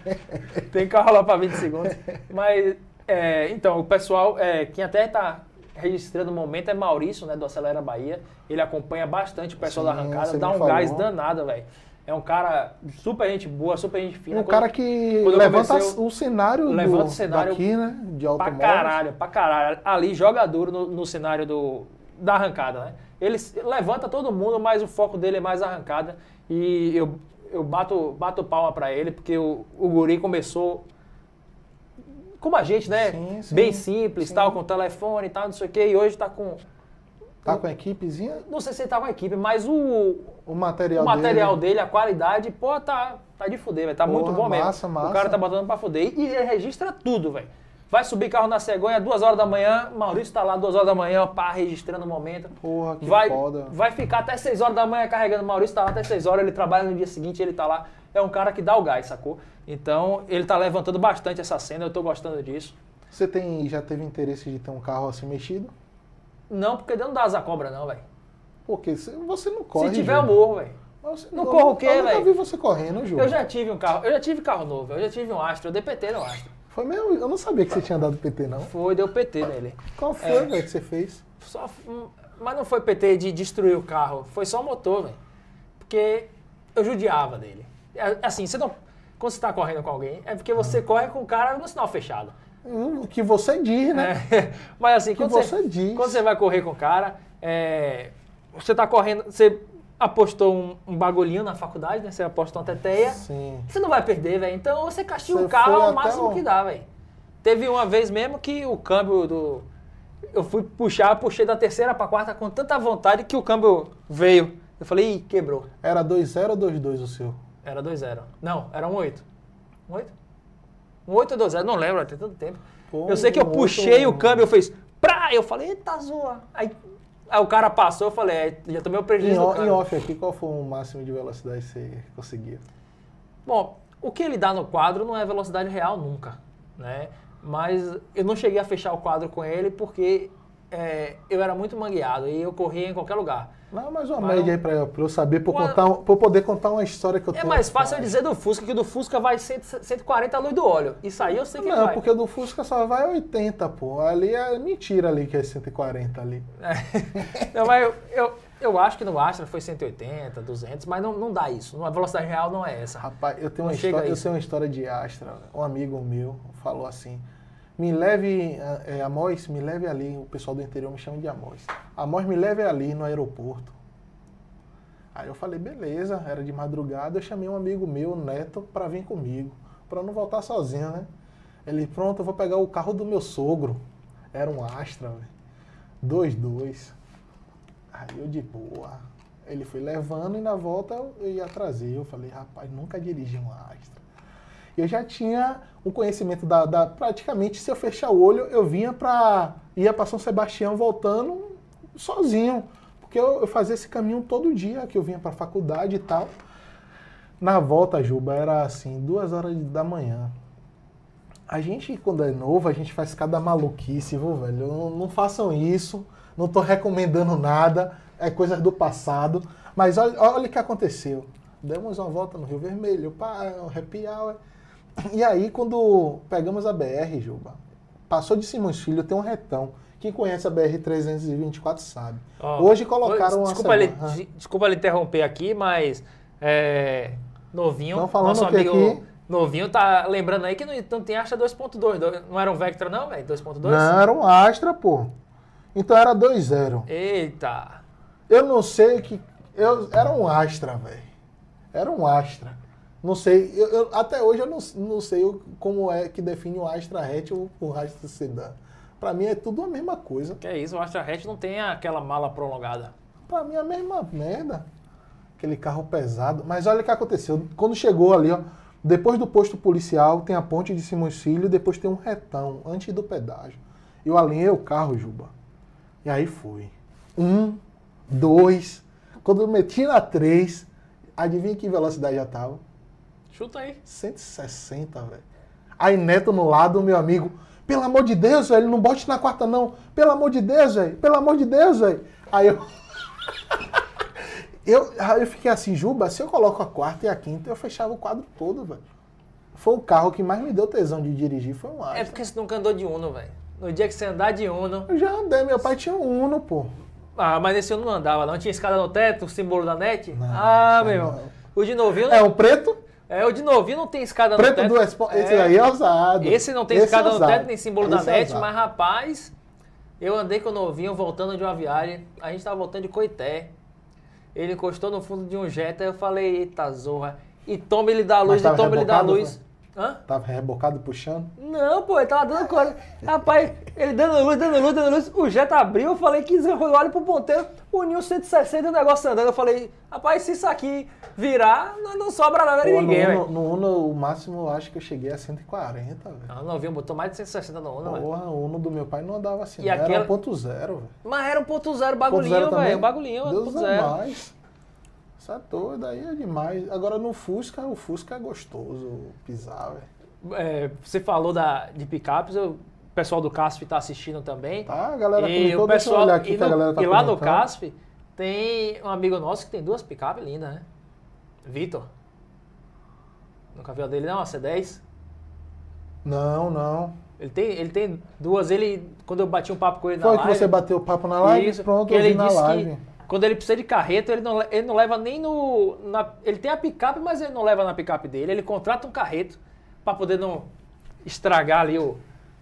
Tem carro lá pra 20 segundos. Mas, é, então, o pessoal, é, quem até tá registrando o momento é Maurício, né, do Acelera Bahia. Ele acompanha bastante o pessoal Sim, da arrancada, dá um falou. gás danado, velho. É um cara super gente boa, super gente fina. Um Quando- cara que levanta o cenário, levanta do, o cenário daqui, né? De Pra automóvel. caralho, pra caralho. Ali joga duro no, no cenário do, da arrancada, né? Ele levanta todo mundo, mas o foco dele é mais arrancada. E eu, eu bato, bato palma pra ele, porque o, o guri começou como a gente, né? Sim, sim, Bem simples, sim. tal, com telefone e tal, não sei o quê. E hoje tá com... Tá com a equipezinha, Não sei se ele tá com a equipe, mas o, o material, o material dele. dele, a qualidade, pô, tá, tá de fuder, velho. Tá Porra, muito bom massa, mesmo. massa. O cara tá botando pra fuder. E ele registra tudo, velho. Vai subir carro na cegonha, duas horas da manhã, Maurício tá lá duas horas da manhã, pá, registrando o momento. Porra, que vai, foda. vai ficar até 6 horas da manhã carregando. Maurício tá lá até 6 horas, ele trabalha no dia seguinte, ele tá lá. É um cara que dá o gás, sacou? Então, ele tá levantando bastante essa cena, eu tô gostando disso. Você tem, já teve interesse de ter um carro assim mexido? Não, porque não dá asa cobra, não, velho. Porque você não corre. Se tiver, Júlio. eu morro, velho. Não corro o quê, Eu nunca velho? vi você correndo, Júlio. Eu já tive um carro, eu já tive carro novo, eu já tive um Astra, eu dei PT no Astra. Foi mesmo? Eu não sabia que você tinha dado PT, não. Foi, deu PT nele. Qual foi, É. velho, que você fez? Só, hum, mas não foi PT de destruir o carro, foi só o motor, velho. Porque eu judiava dele. É, Assim, você não. Quando você tá correndo com alguém, é porque você corre com o cara no sinal fechado. Hum, O que você diz, né? É, Mas assim, Que quando você quando você vai correr com o cara, é, você tá correndo, você apostou um, um bagulhinho na faculdade, né? Você apostou uma teteia. Sim. Você não vai perder, velho. Então você castiga Você o carro ao máximo o- que dá, velho. Teve uma vez mesmo que o câmbio do. Eu fui puxar, puxei da terceira pra quarta com tanta vontade que o câmbio veio. Eu falei, ih, quebrou. Era 2-0 ou 2-2 o seu? Era 2-0. Não, era um 8. Um 8? Um 8 ou 2-0, não lembro, tem tanto tempo. Pô, eu sei que eu puxei o câmbio, eu fiz. Prá! Eu falei, eita, zoa. Aí, aí o cara passou, eu falei, é, já tomei o Em, prejuízo em câmbio. off aqui, qual foi o máximo de velocidade que você conseguia? Bom, o que ele dá no quadro não é velocidade real nunca, né? Mas eu não cheguei a fechar o quadro com ele porque é, eu era muito mangueado e eu corria em qualquer lugar. Não, mais uma média aí pra, pra eu saber, pra eu, Uma- contar, pra eu poder contar uma história que eu É tenho. mais fácil eu dizer do Fusca que do Fusca vai 100, 140 a luz do óleo. Isso aí eu sei que Não, vai. porque do Fusca só vai 80, pô. Ali é mentira ali que é 140 ali. Não, mas eu, eu, eu acho que no Astra foi 180, 200, mas não, não dá isso. A velocidade real não é essa. Rapaz, eu tenho, Não uma história, eu tenho uma história de Astra. Um amigo meu falou assim: me leve, é, Amós, me leve ali. O pessoal do interior me chama de Amós. Amós, me leve ali no aeroporto. Aí eu falei: beleza, era de madrugada. Eu chamei um amigo meu, Neto, para vir comigo, para não voltar sozinho, né? Ele, pronto, eu vou pegar o carro do meu sogro. Era um Astra, velho. 2-2. Aí eu de boa. Ele foi levando e na volta eu ia trazer. Eu falei, rapaz, nunca dirigi um Astra. Eu já tinha um conhecimento da, da- praticamente se eu fechar o olho, eu vinha para ia para São Sebastião voltando sozinho, porque eu, eu fazia esse caminho todo dia que eu vinha para faculdade e tal. Na volta, Juba, era assim, duas horas da manhã. A gente, quando é novo, a gente faz cada maluquice, viu, velho? Não, não façam isso, não tô recomendando nada, é coisas do passado. Mas olha, o que aconteceu. Demos uma volta no Rio Vermelho, pá, happy hour. E aí, quando pegamos a BR, Juba, passou de Simões Filho, tem um retão. Quem conhece a BR-324 sabe. Ó, Hoje colocaram uma desculpa ele, semana- de- desculpa ele interromper aqui, mas é, novinho, Tão falando nosso amigo aqui? novinho tá lembrando aí que não, não tem Astra 2.2, do- não era um Vectra não, velho, 2.2? Não, era um Astra, pô. Então era 2-0. Eita. Eu não sei que. Eu, era um Astra, velho. Era um Astra. Não sei. eu- eu- até hoje eu não, não sei o- como é que define o Astra hatch ou o Astra sedã. Pra mim é tudo a mesma coisa. Que é isso, o Astra Hatch não tem aquela mala prolongada. Pra mim é a mesma merda. Aquele carro pesado. Mas olha o que aconteceu. Quando chegou ali, ó. Depois do posto policial, tem a ponte de Simões Filho, depois tem um retão, antes do pedágio. Eu alinhei o carro, Juba. E aí fui. Um, dois. Quando eu meti na três, adivinha que velocidade já tava? Chuta aí. 160, velho. Aí Neto no lado, meu amigo. Pelo amor de Deus, velho, não bote na quarta não. Pelo amor de Deus, velho. Pelo amor de Deus, velho. Aí eu. eu, aí eu fiquei assim, Juba, se eu coloco a quarta e a quinta, eu fechava o quadro todo, velho. Foi o carro que mais me deu tesão de dirigir, foi um Astra. É porque você nunca andou de Uno, velho. No dia que você andar de Uno. Eu já andei, meu pai tinha um Uno, pô. Ah, mas esse Uno não andava, não. Tinha escada no teto, o símbolo da net. Não, ah, meu irmão. O de novinho. É, o preto, É, o de novinho não tem escada no preto teto. do Expo. Esse É. aí é ousado. Esse não tem Esse escada é no teto, nem símbolo da Esse é net, ousado. mas rapaz, eu andei com o novinho voltando de uma viagem. A gente tava voltando de Coité. Ele encostou no fundo de um Jetta eu falei, eita zorra. E toma ele da luz, e toma ele da luz. Hã? Tava rebocado puxando. Não, pô, ele tava dando corda. Rapaz, ele dando luz, dando luz, dando luz. O Jetta abriu, eu falei, que eu olho pro ponteiro, uniu 160 e o negócio andando. Eu falei, rapaz, se isso aqui virar, não, não sobra nada de ninguém, no. Uno, no Uno, o máximo eu acho que eu cheguei a 140, velho. Não, novinho, botou mais de 160 no Uno, velho. Porra, o Uno do meu pai não andava assim, E não. aquela- era 1.0, velho. Mas era um ponto zero 1.0 bagulhinho, velho. Bagulhinho, Deus 1.0. é doido, aí é demais. Agora no Fusca, o Fusca é gostoso pisar, velho. É, você falou da, de picapes, eu- o pessoal do CASF está assistindo também. Tá, a galera e comentou, o pessoal, olhar aqui e, que a no- galera tá e lá no. CASF tem um amigo nosso que tem duas picapes lindas, né? Vitor. Nunca viu a dele não, a C10? Não, não. Ele tem, ele tem duas, ele, quando eu bati um papo com ele Foi na que live... você bateu o papo na live? Isso, Pronto, que eu ele vi na disse live. Quando ele precisa de carreto, ele não, le- ele não leva nem no. na- ele tem a picape, mas ele não leva na picape dele. Ele contrata um carreto para poder não estragar ali o-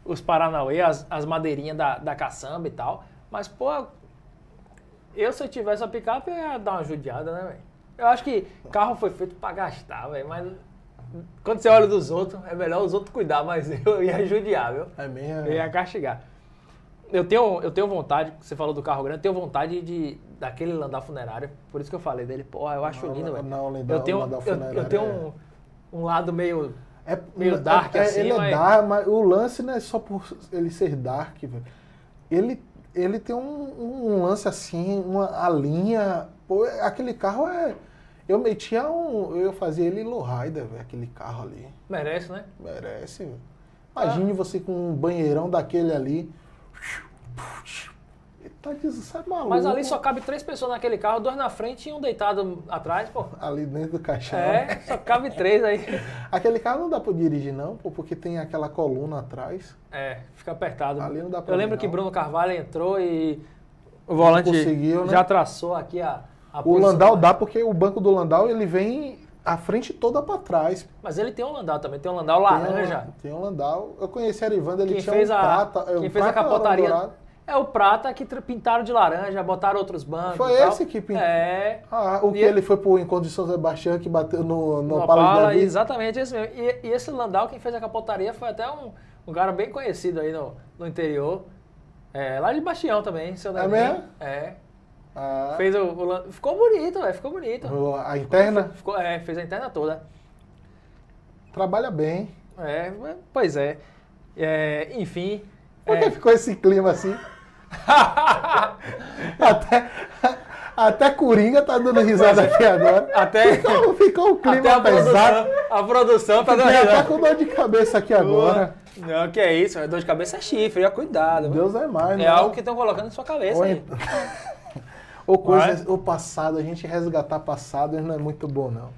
os Paranauê, as, as madeirinhas da, da caçamba e tal. Mas, pô, eu se eu tivesse a picape, eu ia dar uma judiada, né, velho? Eu acho que carro foi feito para gastar, velho, mas. Quando você olha dos outros, é melhor os outros cuidar, mas eu ia judiar, viu? É mesmo. Eu ia castigar. Eu tenho, eu tenho vontade, você falou do carro grande, eu tenho vontade de daquele landau funerário. Por isso que eu falei dele. Porra, eu acho Não, lindo, velho. não, landau- Eu tenho, landau eu, eu tenho é- um, um lado meio. É, meio dark é- assim, Ele é mas- dark, mas o lance não é só por ele ser dark, velho. Ele, ele tem um, um lance assim, uma, a linha. Pô, aquele carro é. Eu metia um. Eu fazia ele lowrider, velho, aquele carro ali. Merece, né? Merece, velho. Imagine você com um banheirão daquele ali. Tá dizendo, você é maluco. Mas ali só cabe três pessoas naquele carro, dois na frente e um deitado atrás, pô. Ali dentro do caixão. É, só cabe três aí. Aquele carro não dá pra dirigir, não, pô, porque tem aquela coluna atrás. É, fica apertado. Ali não dá pra Eu lembro ir, que não. Bruno Carvalho entrou e o volante conseguiu, né? já traçou aqui a, a O posição. Landau dá porque o banco do Landau ele vem a frente toda pra trás. Mas ele tem um Landau também, tem um Landau laranja. Tem um, tem um Landau. Eu conheci a Arivanda, ele Quem tinha fez um a, prata. é, quem um fez a prata um capotaria dourado? É o prata que pintaram de laranja, botaram outros bancos. Foi e esse que pintou? É. Ah, o que E- ele foi pro Encontro de São Sebastião que bateu no, no, No de exatamente esse mesmo. E, e esse Landau, quem fez a capotaria, foi até um, um cara bem conhecido aí no, no interior. É, lá de Bastião também, seu É neném. mesmo? É. Ah, Fez o, o Ficou bonito, velho. Ficou bonito. a interna Ficou, é, fez a interna toda. trabalha bem. É, pois é. É, enfim. Por que é, ficou esse clima assim? até, até Coringa tá dando risada aqui agora. Até- Ficou, ficou o clima até a pesado. produção, a produção tá dando risada. com dor de cabeça aqui agora. Não, que é isso, dor de cabeça é chifre, já cuidado. Deus é mais, é não. algo que estão colocando na sua cabeça Ou, aí. ou coisas, o passado, a gente resgatar passado não é muito bom, não.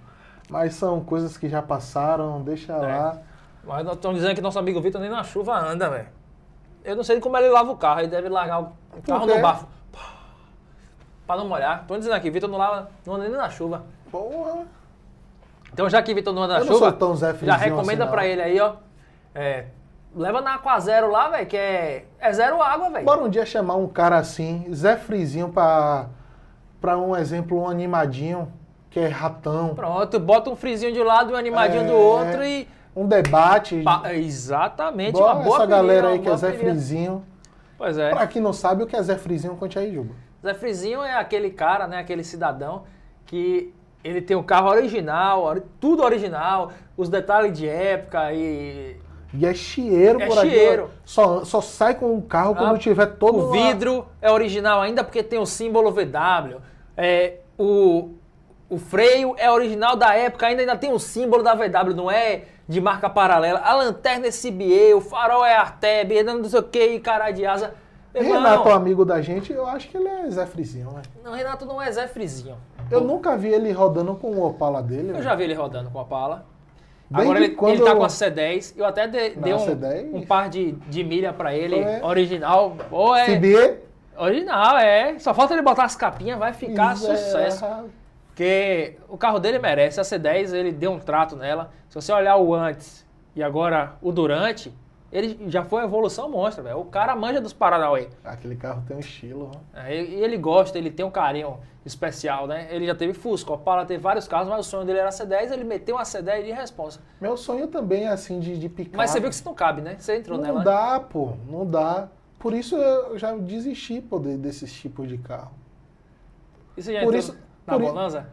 Mas são coisas que já passaram, deixa lá. Mas nós estamos dizendo que nosso amigo Vitor nem na chuva anda, velho. Eu não sei como ele lava o carro, ele deve largar o carro no bafo. Pra não molhar. Tô dizendo aqui, Vitor não lava, não anda nem na chuva. Porra. Então já que Vitor não anda na Eu não chuva, sou tão Zé já Frizinho recomenda assim, pra não. ele aí, ó. é, leva na Aqua Zero lá, velho, que é, é zero água, velho. Bora um dia chamar um cara assim, Zé Frizinho, pra, pra um exemplo, um animadinho, que é ratão. Pronto, bota um frizinho de um lado e um animadinho do É. outro e... Um debate. Pa- Exatamente, Bora uma boa essa galera aí que é boa Zé. Frizinho. Pois é. Pra quem não sabe o que é Zé Frizinho, conte aí, Juba. Zé Frizinho é aquele cara, né, aquele cidadão que ele tem o carro original, ori- tudo original, os detalhes de época e E é chieiro É por aqui. chieiro. Só, só sai com o carro quando Ah, tiver todo o vidro é original ainda porque tem o símbolo VW. É, o, o freio é original da época, ainda, ainda tem o símbolo da VW, não é de marca paralela. A lanterna é CBA, o farol é Arteb, não sei o que, caralho de asa. Irmão. Renato, amigo da gente, eu acho que ele é Zé Frizinho, né? Não, Renato não é Zé Frizinho. Eu nunca vi ele rodando com o Opala dele. Eu velho. já vi ele rodando com a pala. Bem Agora ele, ele tá eu- com a C10. Eu até de- dei um, C10? um par de, de milha pra ele, É. original. Pô, é, Fibie. original, é. Só falta ele botar as capinhas, vai ficar Zé- sucesso. Porque o carro dele merece. A C10, ele deu um trato nela. Se você olhar o antes e agora o durante, ele já foi evolução monstra, velho. O cara manja dos Paranauê. Aquele carro tem um estilo. ó. É, E ele gosta, ele tem um carinho especial, né? Ele já teve Fusca, Opala teve vários carros, mas o sonho dele era C10, ele meteu uma C10 de responsa. Meu sonho também é assim de, de picar. Mas você viu que isso não cabe, né? Você entrou Não nela. né? dá, pô. Não dá. Por isso eu já desisti pô, de- desses tipos de carro. Você já Por entrou isso- na por i- Bonanza?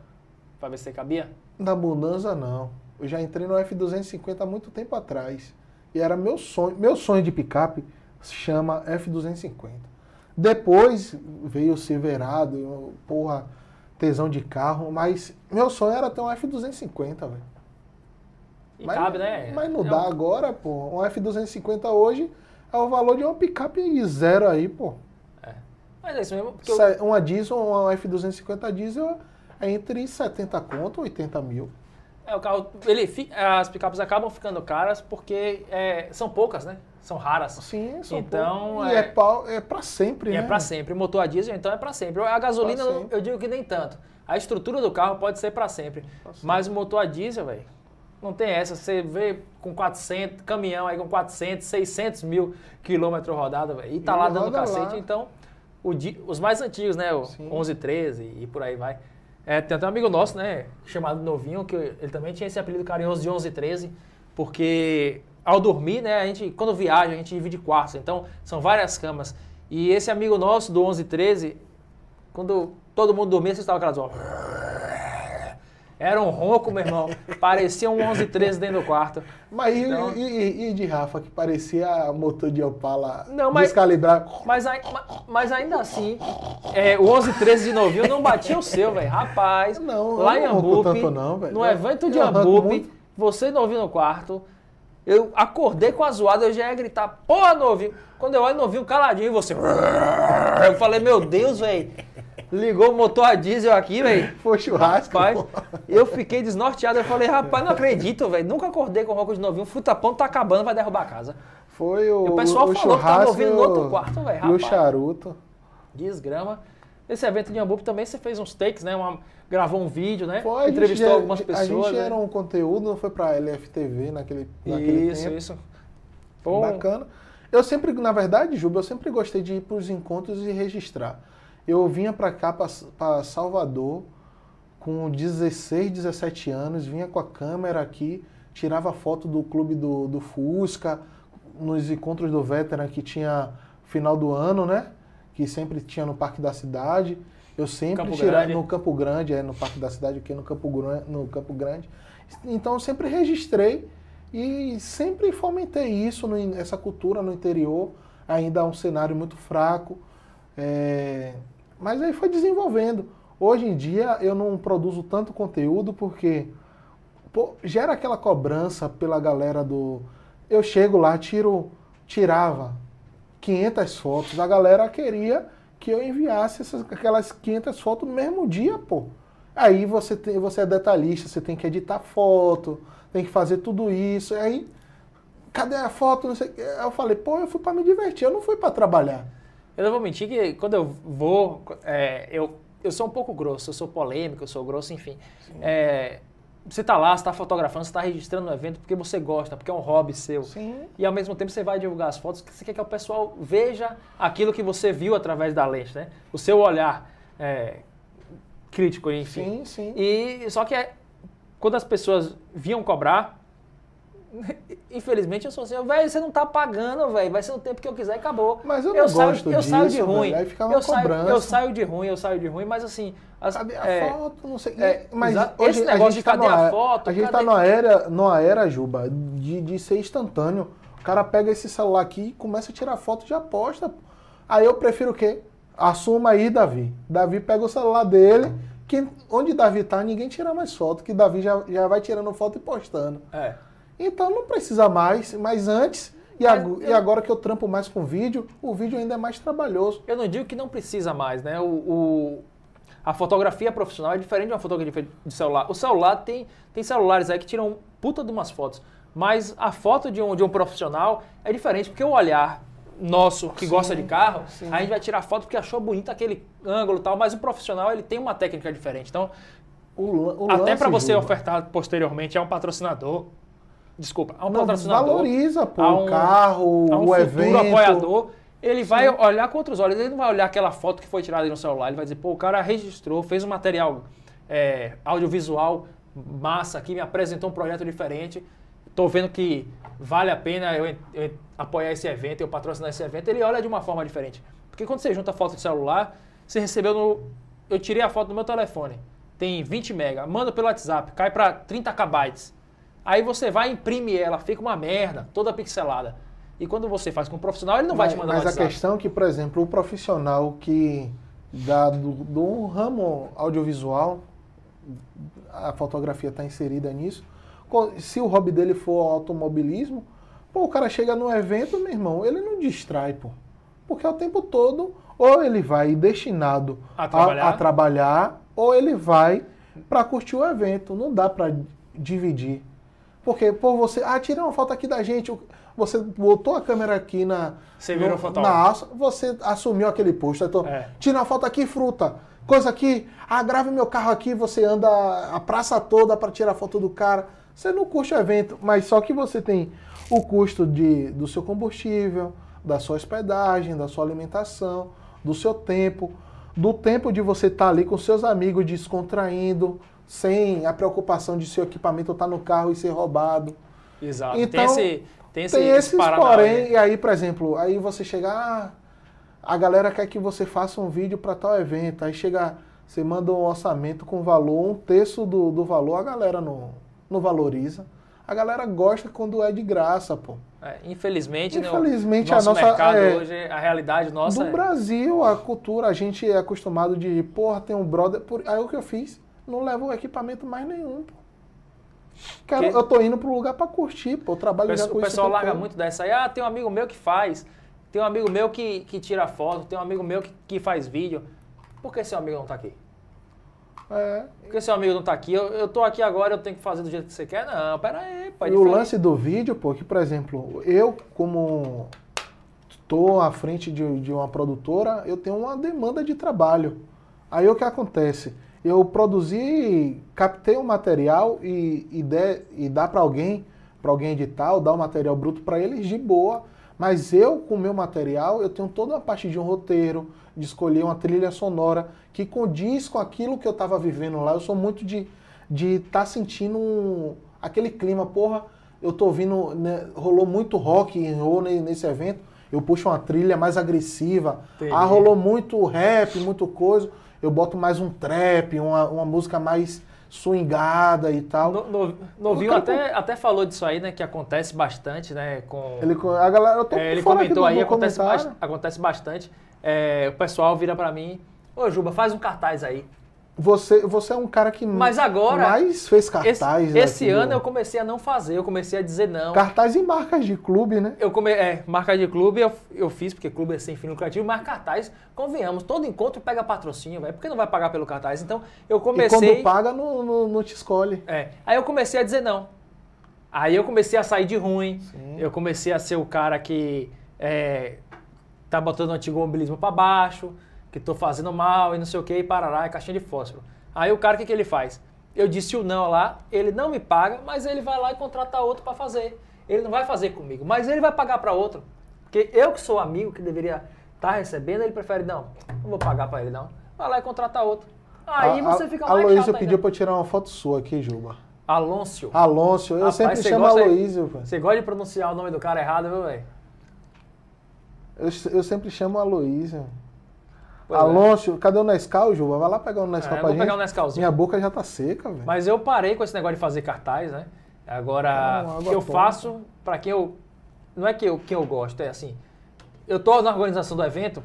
Pra ver se você cabia? Na Bonanza, não. Eu já entrei no F250 há muito tempo atrás. E era meu sonho. Meu sonho de picape se chama F250. Depois veio o Silverado, eu, porra, tesão de carro. Mas meu sonho era ter um F250, velho. E Mas, cabe, né? mas não É dá um- agora, pô. Um F250 hoje é o valor de uma picape zero aí, pô. Mas é isso mesmo. Eu- Uma diesel, uma F250 diesel é entre 70 conto e 80 mil. é, o carro, ele, as picapes acabam ficando caras porque é, são poucas, né? São raras. Sim, são Então, poucos. E é- é, pau, é pra sempre, E né? é pra sempre. O motor a diesel, então, é pra sempre. A gasolina, Pra eu- eu digo que nem tanto. A estrutura do carro pode ser pra sempre. Pra sempre. Mas o motor a diesel, velho, não tem essa. Você vê com 400, caminhão aí com 400, 600 mil quilômetros rodados, velho, e tá E lá dando cacete. lá. Então, di- os mais antigos, né, o Sim. 11, 13 e por aí vai. É, tem até um amigo nosso, né, chamado Novinho, que ele também tinha esse apelido carinhoso de 11, 13, porque ao dormir, né, a gente, quando viaja, a gente divide quartos, então são várias camas. E esse amigo nosso do 11, 13, quando todo mundo dormia, você estava aquelas. Era um ronco, meu irmão. Parecia um 11, 13 dentro do quarto. Mas e, Então- e- e- e de Rafa, que parecia motor de Opala Não, mas- descalibrado? Mas, mas ainda assim, é, o 11, 13 de novinho não batia o seu, velho. Rapaz, Não, lá em não Ambupe, tanto não, velho. no evento de Ambupe, você novinho no quarto, eu acordei com a zoada, eu já ia gritar, porra, novinho. Quando eu olho novinho caladinho, você... Eu falei, meu Deus, velho. Ligou o motor a diesel aqui, velho. Foi churrasco. Rapaz, pô. eu fiquei desnorteado. Eu falei, rapaz, não acredito, velho. Nunca acordei com ronco de novinho. Fruta-pão tá acabando, vai derrubar a casa. Foi o, E o pessoal o falou que tava ouvindo no outro quarto, velho, E o charuto. Desgrama. Esse evento de Ambupe também você fez uns takes, né? Uma- gravou um vídeo, né? Foi, gente Entrevistou era- algumas pessoas. A gente né? era um conteúdo, não foi pra LFTV naquele, naquele Isso, tempo. isso. Pô, Bacana. Eu sempre, na verdade, Juba, eu sempre gostei de ir para os encontros e registrar. Eu vinha para cá, para Salvador, com 16, 17 anos, vinha com a câmera aqui, tirava foto do clube do, do Fusca, nos encontros do Veteran que tinha final do ano, né? Que sempre tinha no Parque da Cidade. Eu sempre Campo tirava Grande. no Campo Grande, é no Parque da Cidade, aqui no Campo, no Campo Grande. Então eu sempre registrei e sempre fomentei isso, no essa cultura no interior. Ainda é um cenário muito fraco. é, Mas aí foi desenvolvendo. Hoje em dia eu não produzo tanto conteúdo porque pô, gera aquela cobrança pela galera do. Eu chego lá, tiro, tirava 500 fotos. A galera queria que eu enviasse essas, aquelas 500 fotos no mesmo dia, pô. Aí você, tem, você é detalhista, você tem que editar foto, tem que fazer tudo isso. Aí, cadê a foto? Não sei eu falei, pô, eu fui pra me divertir, eu não fui pra trabalhar. Eu não vou mentir que quando eu vou, é, eu, eu sou um pouco grosso, eu sou polêmico, eu sou grosso, enfim. É, você tá lá, você tá fotografando, você tá registrando um evento porque você gosta, porque é um hobby seu. Sim. E ao mesmo tempo você vai divulgar as fotos, que você quer que o pessoal veja aquilo que você viu através da lente, né? O seu olhar é, crítico, enfim. Sim, sim. E só que é, quando as pessoas vinham cobrar, infelizmente eu sou assim, velho, você não tá pagando, velho, vai ser o tempo que eu quiser e acabou. Mas eu não saio, gosto eu saio de disso, ruim. velho, aí fica uma eu, saio, eu saio de ruim, eu saio de ruim, mas assim, as, Cadê a é, foto? Não sei. é, mas hoje Esse a negócio gente de tá cadê numa a era- foto, A gente cadê- tá numa era, numa era, Juba, de, de ser instantâneo. O cara pega esse celular aqui e começa a tirar foto de aposta. Aí eu prefiro o quê? Assuma aí, Davi. Davi pega o celular dele. Que onde Davi tá, ninguém tira mais foto, que Davi já, já vai tirando foto e postando. é. Então não precisa mais, mas antes E, ag e, agora que eu trampo mais com vídeo, o vídeo ainda é mais trabalhoso. Eu não digo que não precisa mais, né? O, o a fotografia profissional é diferente de uma fotografia de celular. O celular tem, tem celulares aí que tiram puta de umas fotos. Mas a foto de um, de um profissional é diferente, porque o olhar nosso que sim, gosta de carro, sim. a gente vai tirar foto porque achou bonito aquele ângulo e tal, mas o profissional ele tem uma técnica diferente. Então, o, o até para você ofertar posteriormente a um patrocinador, desculpa, a um Não, patrocinador, valoriza pô, um, o carro, a um o evento, apoiador, ele Sim. vai olhar com outros olhos, ele não vai olhar aquela foto que foi tirada no celular, ele vai dizer, pô, o cara registrou, fez um material é, audiovisual massa aqui, me apresentou um projeto diferente, estou vendo que vale a pena eu, eu, apoiar esse evento, eu patrocinar esse evento, ele olha de uma forma diferente. Porque quando você junta foto de celular, você recebeu no... Eu tirei a foto do meu telefone, tem 20 mega, manda pelo WhatsApp, cai para 30 KB. Aí você vai imprimir ela, fica uma merda, toda pixelada. E quando você faz com um profissional, ele não mas, vai te mandar Mas a questão é que, por exemplo, o profissional que dá do, do ramo audiovisual, a fotografia está inserida nisso, se o hobby dele for automobilismo, pô, o cara chega no evento, meu irmão, ele não distrai, pô. Porque é o tempo todo, ou ele vai destinado a trabalhar, a, a trabalhar ou ele vai para curtir o evento. Não dá para dividir. Porque, pô, você. Ah, tira uma foto aqui da gente. Você botou a câmera aqui na. Você virou no, na alça, você assumiu aquele posto. Então, é. tira uma foto aqui, fruta. Coisa aqui. Ah, grave meu carro aqui. Você anda a praça toda para tirar foto do cara. Você não curte o evento, mas só que você tem o custo de, do seu combustível, da sua hospedagem, da sua alimentação, do seu tempo do tempo de você estar tá ali com seus amigos descontraindo, sem a preocupação de seu equipamento estar tá no carro e ser roubado. Exato. Então, tem esse, tem esse, tem esses esse porém, e aí, por exemplo, aí você chega, ah, a galera quer que você faça um vídeo para tal evento, aí chega, você manda um orçamento com valor, um terço do, do valor, a galera não, não valoriza. A galera gosta quando é de graça, pô. É, infelizmente, infelizmente no nosso a nossa mercado é, hoje, a realidade nossa. Do é... Brasil, a cultura, a gente é acostumado de, porra, tem um brother. Por... Aí o que eu fiz? Não levo equipamento mais nenhum, pô. Que... Eu tô indo pro lugar para curtir, pô. Eu trabalho o já com O pessoal larga muito dessa aí. Ah, tem um amigo meu que faz. Tem um amigo meu que, que tira foto. Tem um amigo meu que, que faz vídeo. Por que seu amigo não tá aqui? É. Porque seu amigo não tá aqui, eu, eu tô aqui agora, eu tenho que fazer do jeito que você quer? Não, pera aí, pai. E o lance do vídeo, pô, que, por exemplo, eu, como tô à frente de, de uma produtora, eu tenho uma demanda de trabalho. Aí o que acontece? Eu produzi, captei um material e, e, de, e dá para alguém, para alguém editar, ou dar o um material bruto para eles de boa. Mas eu, com o meu material, eu tenho toda a parte de um roteiro, de escolher uma trilha sonora que condiz com aquilo que eu estava vivendo lá. Eu sou muito de estar de tá sentindo um, aquele clima, porra, eu tô ouvindo, né, rolou muito rock roll nesse evento, eu puxo uma trilha mais agressiva. Entendi. Ah, rolou muito rap, muito coisa, eu boto mais um trap, uma, uma música mais swingada e tal. No, no, Novinho até, até falou disso aí, né? Que acontece bastante, né? Com, ele, a galera, eu tô é, ele comentou aí, acontece, acontece bastante. É, o pessoal vira para mim, ô Juba, faz um cartaz aí. Você, você é um cara que Mas agora, mais fez cartaz. Esse, esse ano eu comecei a não fazer, eu comecei a dizer não. Cartaz em marcas de clube, né? Eu come, é, marcas de clube eu, eu fiz, porque clube é sem fim lucrativo, mas cartaz, convenhamos, todo encontro pega patrocínio, velho. Por que não vai pagar pelo cartaz? Então eu comecei. E quando paga, não, não, não te escolhe. É. Aí eu comecei a dizer não. Aí eu comecei a sair de ruim, Sim. eu comecei a ser o cara que. É, tá botando o antigo mobilismo para baixo, que tô fazendo mal e não sei o que, e parará, é caixinha de fósforo. Aí o cara, o que, que ele faz? Eu disse o não lá, ele não me paga, mas ele vai lá e contrata outro para fazer. Ele não vai fazer comigo, mas ele vai pagar para outro. Porque eu que sou amigo, que deveria estar tá recebendo, ele prefere, não, não vou pagar para ele não. Vai lá e contrata outro. Aí a, você fica mais Aloysio pediu para tirar uma foto sua aqui, Juba. Alonso. Alonso, eu Rapaz, sempre chamo Aloysio. Você gosta de pronunciar o nome do cara errado, viu, velho? Eu, eu sempre chamo Aloísio. Pois Alonso, é. cadê o Nescau, Juba? Vai lá pegar o Nescau é, pra vou gente. pegar o Nescauzinho. Minha boca já tá seca, velho. Mas eu parei com esse negócio de fazer cartaz, né? Agora, o que eu faço, para quem eu... Não é que eu, quem eu gosto, é assim... Eu tô na organização do evento,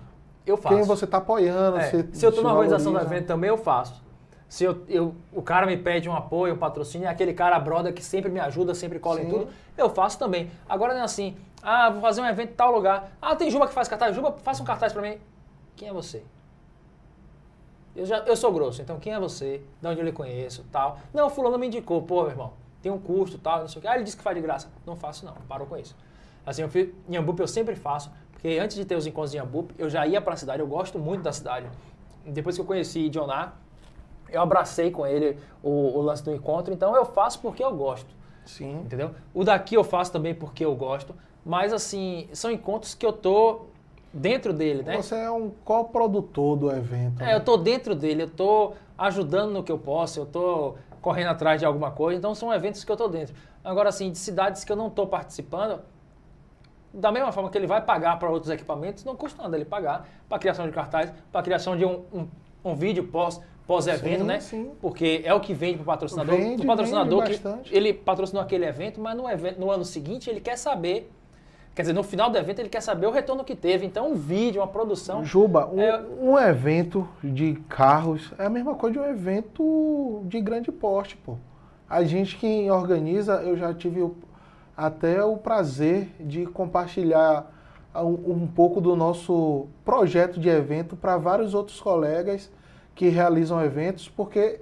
eu faço. Quem você tá apoiando. É, você se eu tô na organização valoriza. do evento também, eu faço. Se eu, eu- o cara me pede um apoio, um patrocínio, é aquele cara brother que sempre me ajuda, sempre cola em Sim. tudo, eu faço também. Agora não é assim, ah, vou fazer um evento em tal lugar. Ah, tem Juba que faz cartaz. Juba, faça um cartaz pra mim. Quem é você? Eu, já, eu sou grosso, então quem é você? De onde eu lhe conheço, tal. Não, fulano me indicou, pô, meu irmão, tem um custo, tal, não sei o quê. Ah, ele disse que faz de graça. Não faço não, parou com isso. Assim, eu fiz, em Ambup eu sempre faço, porque antes de ter os encontros de Ambup, eu já ia pra cidade, eu gosto muito da cidade. Depois que eu conheci Dionar, eu abracei com ele o, o lance do encontro, então eu faço porque eu gosto, Sim. entendeu? O daqui eu faço também porque eu gosto, mas assim, são encontros que eu tô dentro dele, né? Você é um coprodutor do evento. É, né? eu tô dentro dele, eu tô ajudando no que eu posso, eu tô correndo atrás de alguma coisa, então são eventos que eu tô dentro. Agora, assim, de cidades que eu não tô participando, da mesma forma que ele vai pagar para outros equipamentos, não custa nada ele pagar para criação de cartaz, para criação de um, um, um vídeo pós, pós-evento, né? sim. Porque é o que vende para o patrocinador. Vende, o patrocinador que bastante. ele patrocinou aquele evento, mas no, evento, no ano seguinte ele quer saber, quer dizer, no final do evento ele quer saber o retorno que teve. Então, um vídeo, uma produção. Juba, um, É- um evento de carros é a mesma coisa de um evento de grande porte, pô. A gente que organiza, eu já tive o- até o prazer de compartilhar um, um pouco do nosso projeto de evento para vários outros colegas que realizam eventos, porque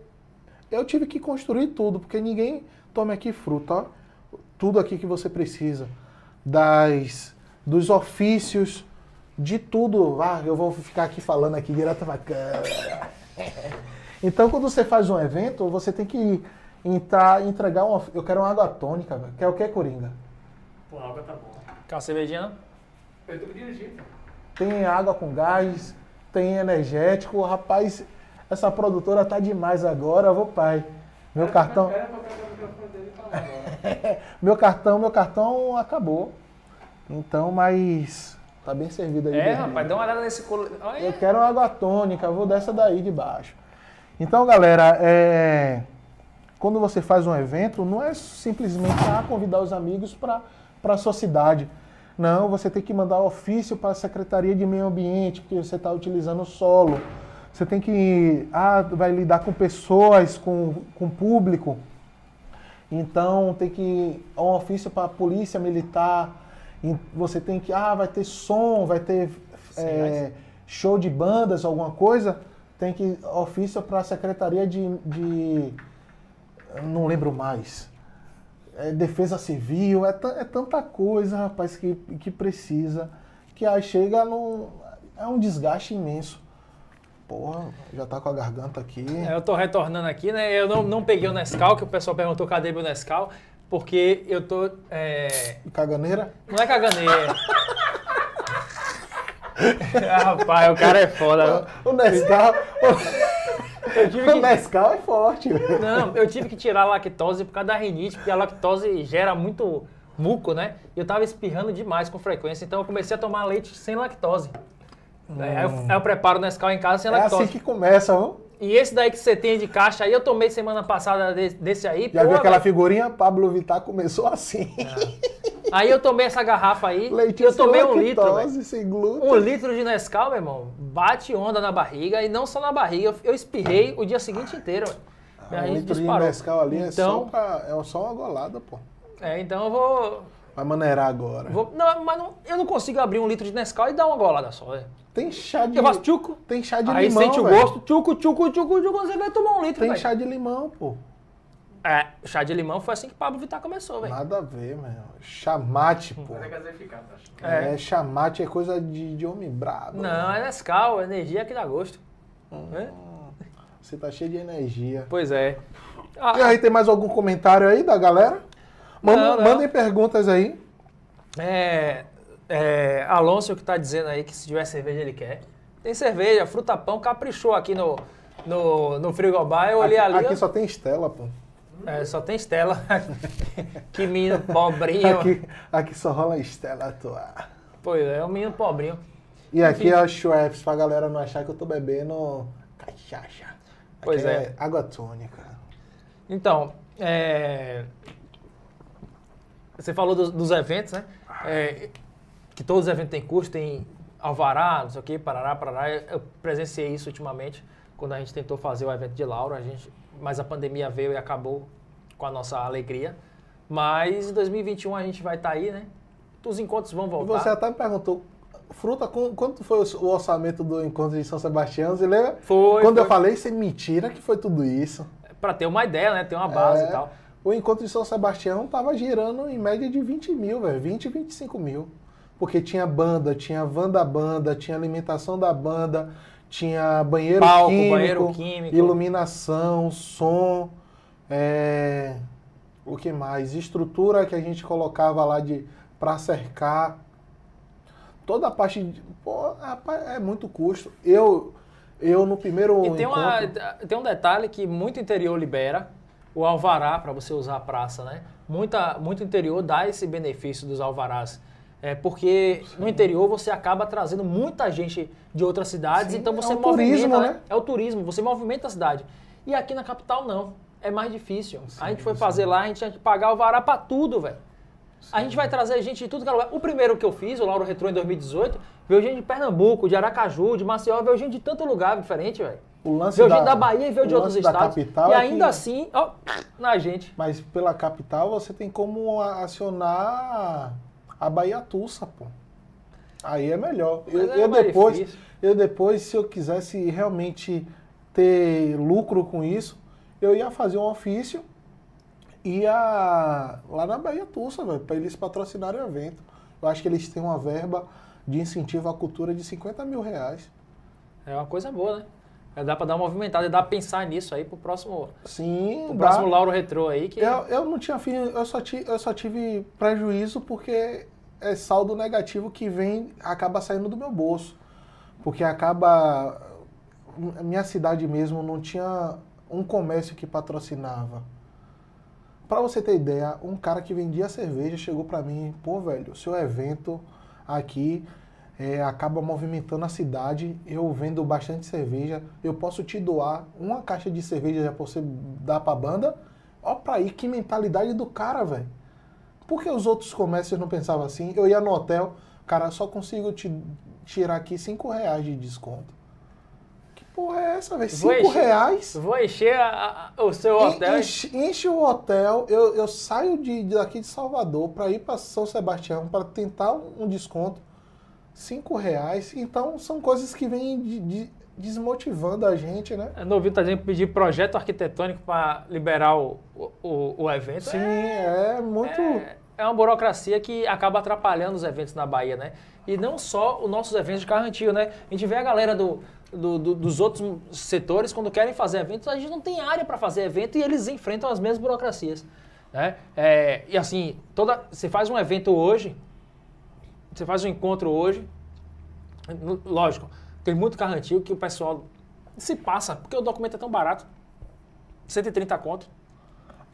eu tive que construir tudo, porque ninguém toma aqui fruta, ó. tudo aqui que você precisa, das dos ofícios, de tudo. Ah, eu vou ficar aqui falando aqui direto pra câmera. Então, quando você faz um evento, você tem que entrar, entregar uma. Eu quero uma água tônica, velho. Quer o que, Coringa? Pô, a água tá bom. Quer uma cervejinha, não? Eu tô dirigindo. Tem água com gás, tem energético. Rapaz, essa produtora tá demais agora, vou pai. Meu cartão. Era pra pegar Meu cartão, meu cartão acabou. Então, mas. Tá bem servido aí. É, rapaz, dá uma olhada nesse colo. Eu quero uma água tônica, vou dessa daí de baixo. Então, galera, é, quando você faz um evento, não é simplesmente ah, convidar os amigos para a sua cidade. Não, você tem que mandar ofício para a Secretaria de Meio Ambiente, porque você está utilizando o solo. Você tem que. Ah, vai lidar com pessoas, com, com público. Então tem que. Um ofício para a polícia militar. Você tem que. Ah, vai ter som, vai ter é, show de bandas, alguma coisa. Tem que. Ofício para a Secretaria de, de. Não lembro mais. É, defesa civil, é, é tanta coisa, rapaz, que, que precisa. Que aí chega num. É um desgaste imenso. Porra, já tá com a garganta aqui. É, Eu tô retornando aqui, né? Eu não, não peguei o Nescau, que o pessoal perguntou cadê meu Nescau, porque eu tô. é, Caganeira? Não é caganeira. ah, rapaz, o cara é foda. O Nescau. Eu tive O que, Nescau é forte. velho. não, eu tive que tirar a lactose por causa da rinite, porque a lactose gera muito muco, né? E eu tava espirrando demais com frequência, então eu comecei a tomar leite sem lactose. Aí, eu, aí eu preparo o Nescau em casa sem Hum. É lactose. assim que começa, viu? E esse daí que você tem de caixa aí, eu tomei semana passada de- desse aí. Já pô, viu aquela velho. figurinha? Pablo Vittar começou assim. Aí eu tomei essa garrafa aí, Leitinho eu tomei sem um litro, lactose, sem glúten. Um litro de Nescau, meu irmão, bate onda na barriga e não só na barriga, eu, eu espirrei o dia seguinte inteiro. Minha um litro de disparou. Nescau ali é, só Então, pra, é só uma golada, pô. é, então eu vou, Vai maneirar agora. vou- não, mas não- eu não consigo abrir um litro de Nescau e dar uma golada só. velho. Tem chá de Eu faço tchuco, Tem chá de aí limão, sente o velho. gosto, tchuco, tchuco, tchuco, tchuco, você vai tomar um litro, Tem velho. chá de limão, pô. É, chá de limão foi assim que Pablo Vittar começou, velho. Nada a ver, meu. Chamate, pô. É gaseificado, acho. É. É, chamate é coisa de, de homem brabo. Não, é Nescau, é energia que dá gosto. Hum. É? Você tá cheio de energia. Pois é. E Ah, aí, tem mais algum comentário aí da galera? Manda- Não, não. Mandem perguntas aí. É, é, Alonso que tá dizendo aí que se tiver cerveja ele quer. Tem cerveja, fruta pão, caprichou aqui no, no, no frigobar. Eu olhei aqui, ali, aqui só tem Estela, pô. é, só tem Estela. que menino pobrinho. Aqui, aqui só rola Estela atuar. Pois é, um menino pobrinho. E aqui é o Schweppes, pra galera não achar que eu tô bebendo cachaça. Aqui Pois é. Água tônica. Então, é, você falou dos, dos eventos, né? É, que todos os eventos têm custo, tem alvará, não sei o quê, parará, parará. Eu presenciei isso ultimamente quando a gente tentou fazer o evento de Lauro, a gente, mas a pandemia veio e acabou com a nossa alegria. Mas em 2021 a gente vai estar aí, né? Os encontros vão E voltar. você até me perguntou, Fruta, quanto foi o orçamento do encontro de São Sebastião? Você lembra? Foi, Quando eu foi. falei, você mentira que foi tudo isso. Pra ter uma ideia, né? Ter uma base É. e tal. O encontro de São Sebastião tava girando em média de 20 mil, velho. 20, 25 mil. Porque tinha banda, tinha van da banda, tinha alimentação da banda, tinha banheiro Palco, químico, banheiro químico. iluminação, som, é, o que mais? Estrutura que a gente colocava lá de para cercar. Toda a parte de, pô, é muito custo. Eu eu no primeiro E tem, uma, encontro- tem um detalhe que muito interior libera, o alvará para você usar a praça, né? Muita, muito interior dá esse benefício dos alvarás. É porque no interior você acaba trazendo muita gente de outras cidades, Sim, então é você o movimenta, turismo, né? né? É o turismo, você movimenta a cidade. E aqui na capital não, é mais difícil. a Sim, gente foi sim. fazer lá, a gente tinha que pagar alvará para tudo, velho. A gente vai trazer gente de tudo que é lugar. O primeiro que eu fiz, o Lauro Retrô em 2018, veio gente de Pernambuco, de Aracaju, de Maceió, veio gente de tanto lugar diferente, velho. O lance Veio gente da Bahia e veio de outros da estados. capital e é ainda que- assim, ó, na gente. Mas pela capital você tem como acionar a Bahia Tussa, pô. Aí é melhor. Eu, é eu depois, difícil. eu depois, se eu quisesse realmente ter lucro com isso, eu ia fazer um ofício e ia lá na Bahia Tussa, velho, para eles patrocinarem o evento. Eu acho que eles têm uma verba de incentivo à cultura de 50 mil reais. É uma coisa boa, né? Dá pra dar uma movimentada e dá pra pensar nisso aí pro próximo, Sim, pro dá. próximo Lauro Retrô aí. Que... Eu, eu não tinha fim, eu só, ti, eu só tive prejuízo porque é saldo negativo que vem, acaba saindo do meu bolso. Porque acaba. Minha cidade mesmo não tinha um comércio que patrocinava. Pra você ter ideia, um cara que vendia cerveja chegou pra mim, pô, velho, seu evento aqui é, acaba movimentando a cidade, eu vendo bastante cerveja, eu posso te doar uma caixa de cerveja já pra você dar pra banda? Ó pra aí, que mentalidade do cara, velho. Por que os outros comércios não pensavam assim? Eu ia no hotel, cara, só consigo te tirar aqui 5 reais de desconto. Que porra é essa, velho? Vou 5 encher- reais? Vou encher a- a- o seu hotel. Enche, enche o hotel, eu, eu saio de, daqui de Salvador para ir para São Sebastião para tentar um desconto. Cinco reais. Então são coisas que vêm de- de- desmotivando a gente, né? Eu não ouvi tá dizendo pedir projeto arquitetônico para liberar o, o, o evento. Sim, É- é, muito. É, é uma burocracia que acaba atrapalhando os eventos na Bahia, né? E não só os nossos eventos de carro antigo, né? A gente vê a galera do, do- do- dos outros setores, quando querem fazer eventos, a gente não tem área para fazer evento e eles enfrentam as mesmas burocracias. Né? É, e assim, toda, você faz um evento hoje, você faz um encontro hoje, lógico, tem muito carro antigo que o pessoal se passa, porque o documento é tão barato, 130 conto, que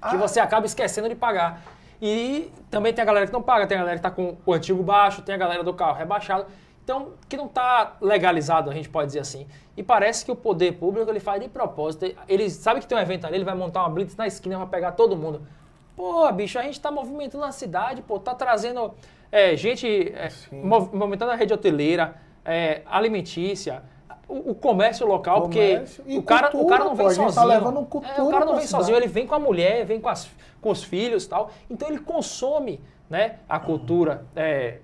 Ah. você acaba esquecendo de pagar. E também tem a galera que não paga, tem a galera que está com o antigo baixo, tem a galera do carro rebaixado. Então, que não está legalizado, a gente pode dizer assim. E parece que o poder público ele faz de propósito. Ele sabe que tem um evento ali, ele vai montar uma blitz na esquina para pegar todo mundo. Pô, bicho, a gente está movimentando a cidade, pô, tá trazendo é, gente, é, mov- movimentando a rede hoteleira, é, alimentícia, o, o comércio local, Comércio porque o cara, o cultura, cara não pô, vem gente tá sozinho. levando É, cultura o cara não vem sozinho, ele vem com a mulher, vem com, as, com os filhos e tal. Então ele consome né, a cultura, é,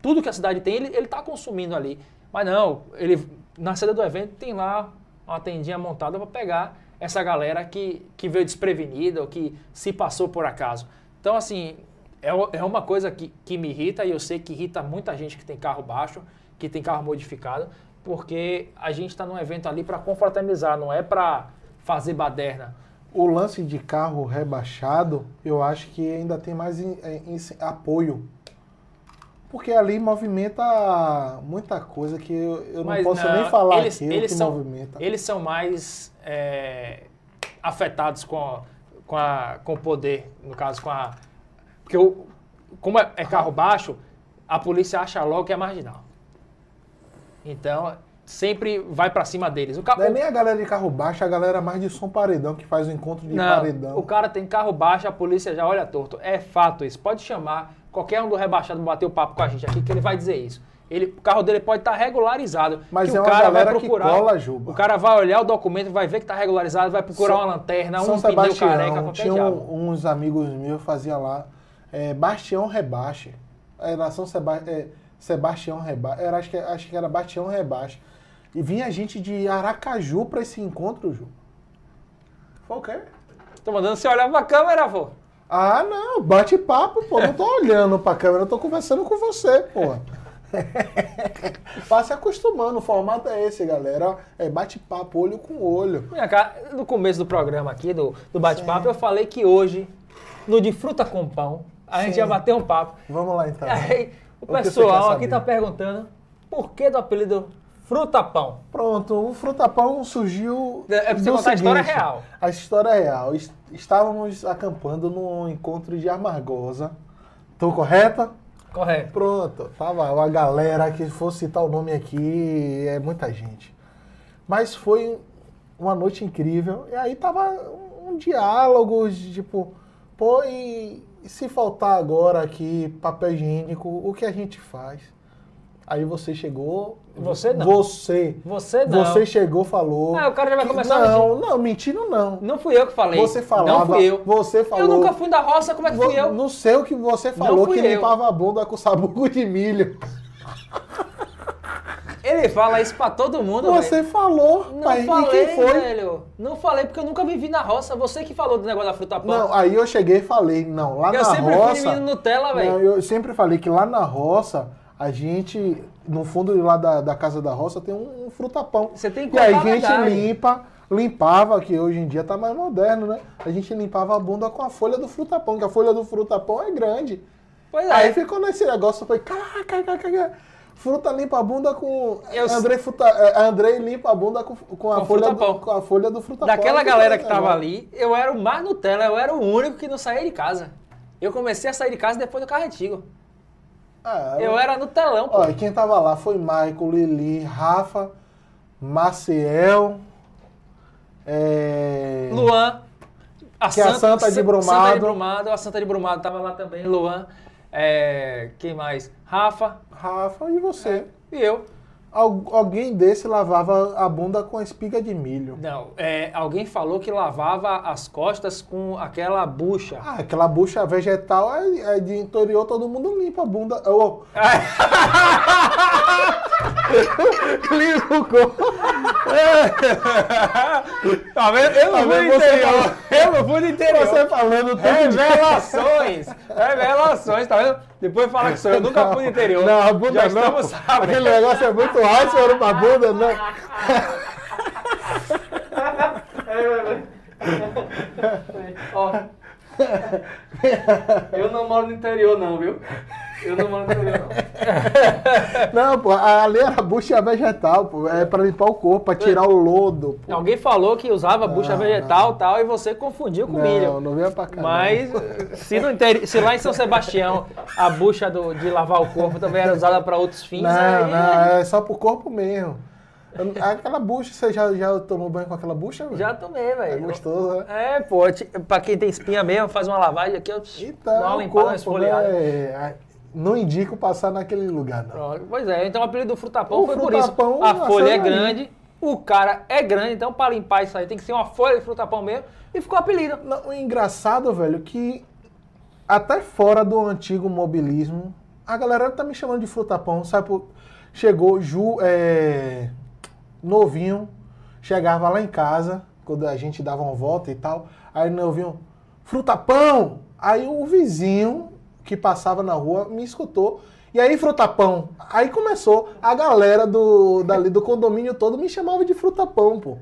tudo que a cidade tem, ele está consumindo ali. Mas não, ele na sede do evento tem lá uma tendinha montada para pegar essa galera que, que veio desprevenida ou que se passou por acaso. Então, assim, é, é uma coisa que, que me irrita e eu sei que irrita muita gente que tem carro baixo, que tem carro modificado, porque a gente está num evento ali para confraternizar, não é para fazer baderna. O lance de carro rebaixado, eu acho que ainda tem mais em- em- apoio. Porque ali movimenta muita coisa que eu, eu não posso não, nem falar eles- aqui eles que são- movimenta. Eles são mais é, afetados com, a- com, a, com o poder, no caso, com a. Porque o, como é, é carro baixo, a polícia acha logo que é marginal. Então, sempre vai pra cima deles. O ca- Não é nem a galera de carro baixo, a galera mais de som paredão que faz o encontro de Não, paredão. o cara tem carro baixo, a polícia já olha torto. É fato isso. Pode chamar qualquer um do rebaixado bater o papo com a gente aqui que ele vai dizer isso. Ele, o carro dele pode estar regularizado. Mas que é o cara vai procurar, cola, Juba. O cara vai olhar o documento, vai ver que está regularizado, vai procurar São- uma lanterna, São um pneu Sebastião, careca, qualquer tinha um- uns amigos meus fazia lá, é, Bastião Rebaixo. Era São Seba é, Sebastião Rebaixo. Era, acho, que, acho que era Bastião Rebaixo. E vinha gente de Aracaju pra esse encontro, Ju. Foi o quê? Tô mandando você olhar pra câmera, pô. Ah, não, bate papo, pô. Não tô olhando pra câmera, eu tô conversando com você, pô. Vá se acostumando, o formato é esse, galera. É bate papo, olho com olho. Minha cara, no começo do programa aqui, do, do bate-papo, eu falei que hoje, no de fruta com pão, a gente Sim. ia bater um papo. Vamos lá então. Aí, o O pessoal aqui saber? tá perguntando por que do apelido Fruta Pão? Pronto, o Frutapão surgiu. É pra você contar a história seguinte, real. A história é real. Est- Estávamos acampando no encontro de Amargosa. Tô correta? Correto. Pronto, tava uma galera que fosse citar o nome aqui, é muita gente. Mas foi uma noite incrível. E aí tava um, diálogo, tipo, pô, e se faltar agora aqui papel higiênico, o que a gente faz? Aí você chegou. Você não. Você. Você não. Você chegou, falou. Ah, o cara já vai que- começar a Não, não, mentindo não. Não fui eu que falei. Você falava. Não fui eu. Você falou. Eu nunca fui da roça, como é que fui eu? No seu que você falou que eu. limpava a bunda com sabugo de milho. Ele fala isso pra todo mundo, Você velho. falou, Não mas falei, e quem foi? velho. Não falei porque eu nunca vivi na roça. Você que falou do negócio da fruta pão. Não, aí eu cheguei e falei, não, lá eu na sempre roça. fui menino Nutella, Não, velho. eu sempre falei que lá na roça, a gente, no fundo lá da, da casa da roça, tem um, um frutapão. Você tem que E aí a gente verdade. limpa, limpava, que hoje em dia tá mais moderno, né? A gente limpava a bunda com a folha do frutapão, que a folha do frutapão é grande. Pois é. Aí ficou nesse negócio, eu falei, caraca, caraca, caraca. Fruta limpa a bunda com. Eu- Andrei, fruta, eh, Andrei limpa a bunda com, com, a, Com folha do, com a folha do frutapão. Daquela galera que tava ali, eu era o mais Nutella, eu era o único que não saía de casa. Eu comecei a sair de casa depois do carro antigo. Ah, Eu era Nutelão, pô. Ó, e quem tava lá foi Michael, Lili, Rafa, Maciel, é... Luan. A Que é a Santa de Brumado. Santa de Brumado, a Santa de Brumado tava lá também, Luan. É, quem mais? Rafa Rafa e você. e eu. Al- alguém desse lavava a bunda com a espiga de milho. Não, é, alguém falou que lavava as costas com aquela bucha. Ah, aquela bucha vegetal é, é de interior, todo mundo limpa a bunda. Ô, Limpa o corpo. tá vendo? Eu Tá não fui do interior. Eu não fui do interior. Você falando tudo Revelações! Revelações, tá vendo? Depois fala que sou eu, nunca fui no interior. Não, a bunda Já não. Aquele negócio é muito alto, você olha pra bunda, não. Ó. Eu não moro no interior, não, viu? Eu não no interior, não. Não, pô, ali era bucha vegetal, pô. É pra limpar o corpo, pra tirar o lodo, pô. Alguém falou que usava bucha Não, vegetal e tal, e você confundiu com Não, milho. não vinha pra cá. Mas se, no se lá em São Sebastião a bucha do- de lavar o corpo também era usada para outros fins, Não, aí não, é só pro corpo mesmo. Aquela bucha, você já, já tomou banho com aquela bucha? velho? já tomei, É velho. gostoso, né? É, pô, pra quem tem espinha mesmo, faz uma lavagem aqui, eu Então, dá uma limpada, uma esfoliada. né, não indico passar naquele lugar, não. Pois é, então o apelido do frutapão O foi frutapão por isso. A folha é daí. grande, o cara é grande, então para limpar isso aí tem que ser uma folha de frutapão mesmo, e ficou o apelido. Não, o engraçado, velho, que até fora do antigo mobilismo, a galera tá me chamando de frutapão, sabe? por- Chegou Ju, é, novinho, chegava lá em casa, quando a gente dava uma volta e tal, aí novinho, frutapão! Aí o vizinho que passava na rua me escutou. E aí, frutapão? Aí começou, a galera do, dali do condomínio todo me chamava de frutapão, pô.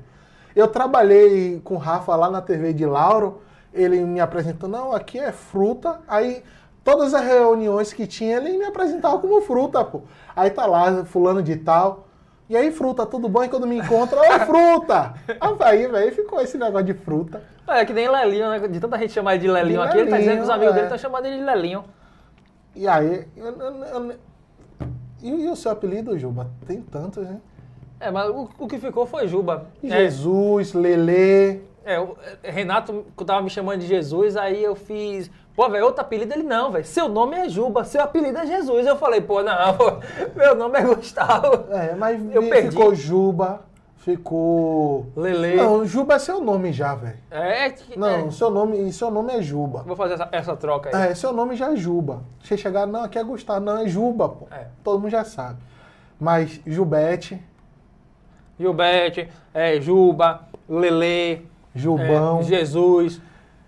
Eu trabalhei com o Rafa lá na TV de Lauro, ele me apresentou, não, aqui é fruta. Aí, todas as reuniões que tinha, ele me apresentava como fruta, pô. Aí tá lá, fulano de tal. E aí, fruta, tudo bom? E quando me encontra, ô, fruta! Aí, velho, ficou esse negócio de fruta. É que nem Lelinho, né? De tanta gente chamar ele de Lelinho De aqui, ele tá dizendo que os amigos é. dele estão chamando ele de Lelinho. E aí, eu- eu- eu- e, o seu apelido, Juba? Tem tantos, né? É, mas o, o que ficou foi Juba. É, Jesus, Lelê. É, o é, Renato tava me chamando de Jesus, aí eu fiz Pô, velho, outro apelido ele não, velho. Seu nome é Juba, seu apelido é Jesus. Eu falei, pô, não, pô, meu nome é Gustavo. É, mas Eu perdi. ficou Juba, ficou. Lele. Não, Juba é seu nome já, velho. É, que- Não, é. seu nome, seu nome é Juba. Vou fazer essa, essa troca aí. É, seu nome já é Juba. Você chegar, não, aqui é Gustavo, não, é Juba, pô. É. Todo mundo já sabe. Mas Jubete, Gilberte, é, Juba, Lele, Jubão. é, Jesus,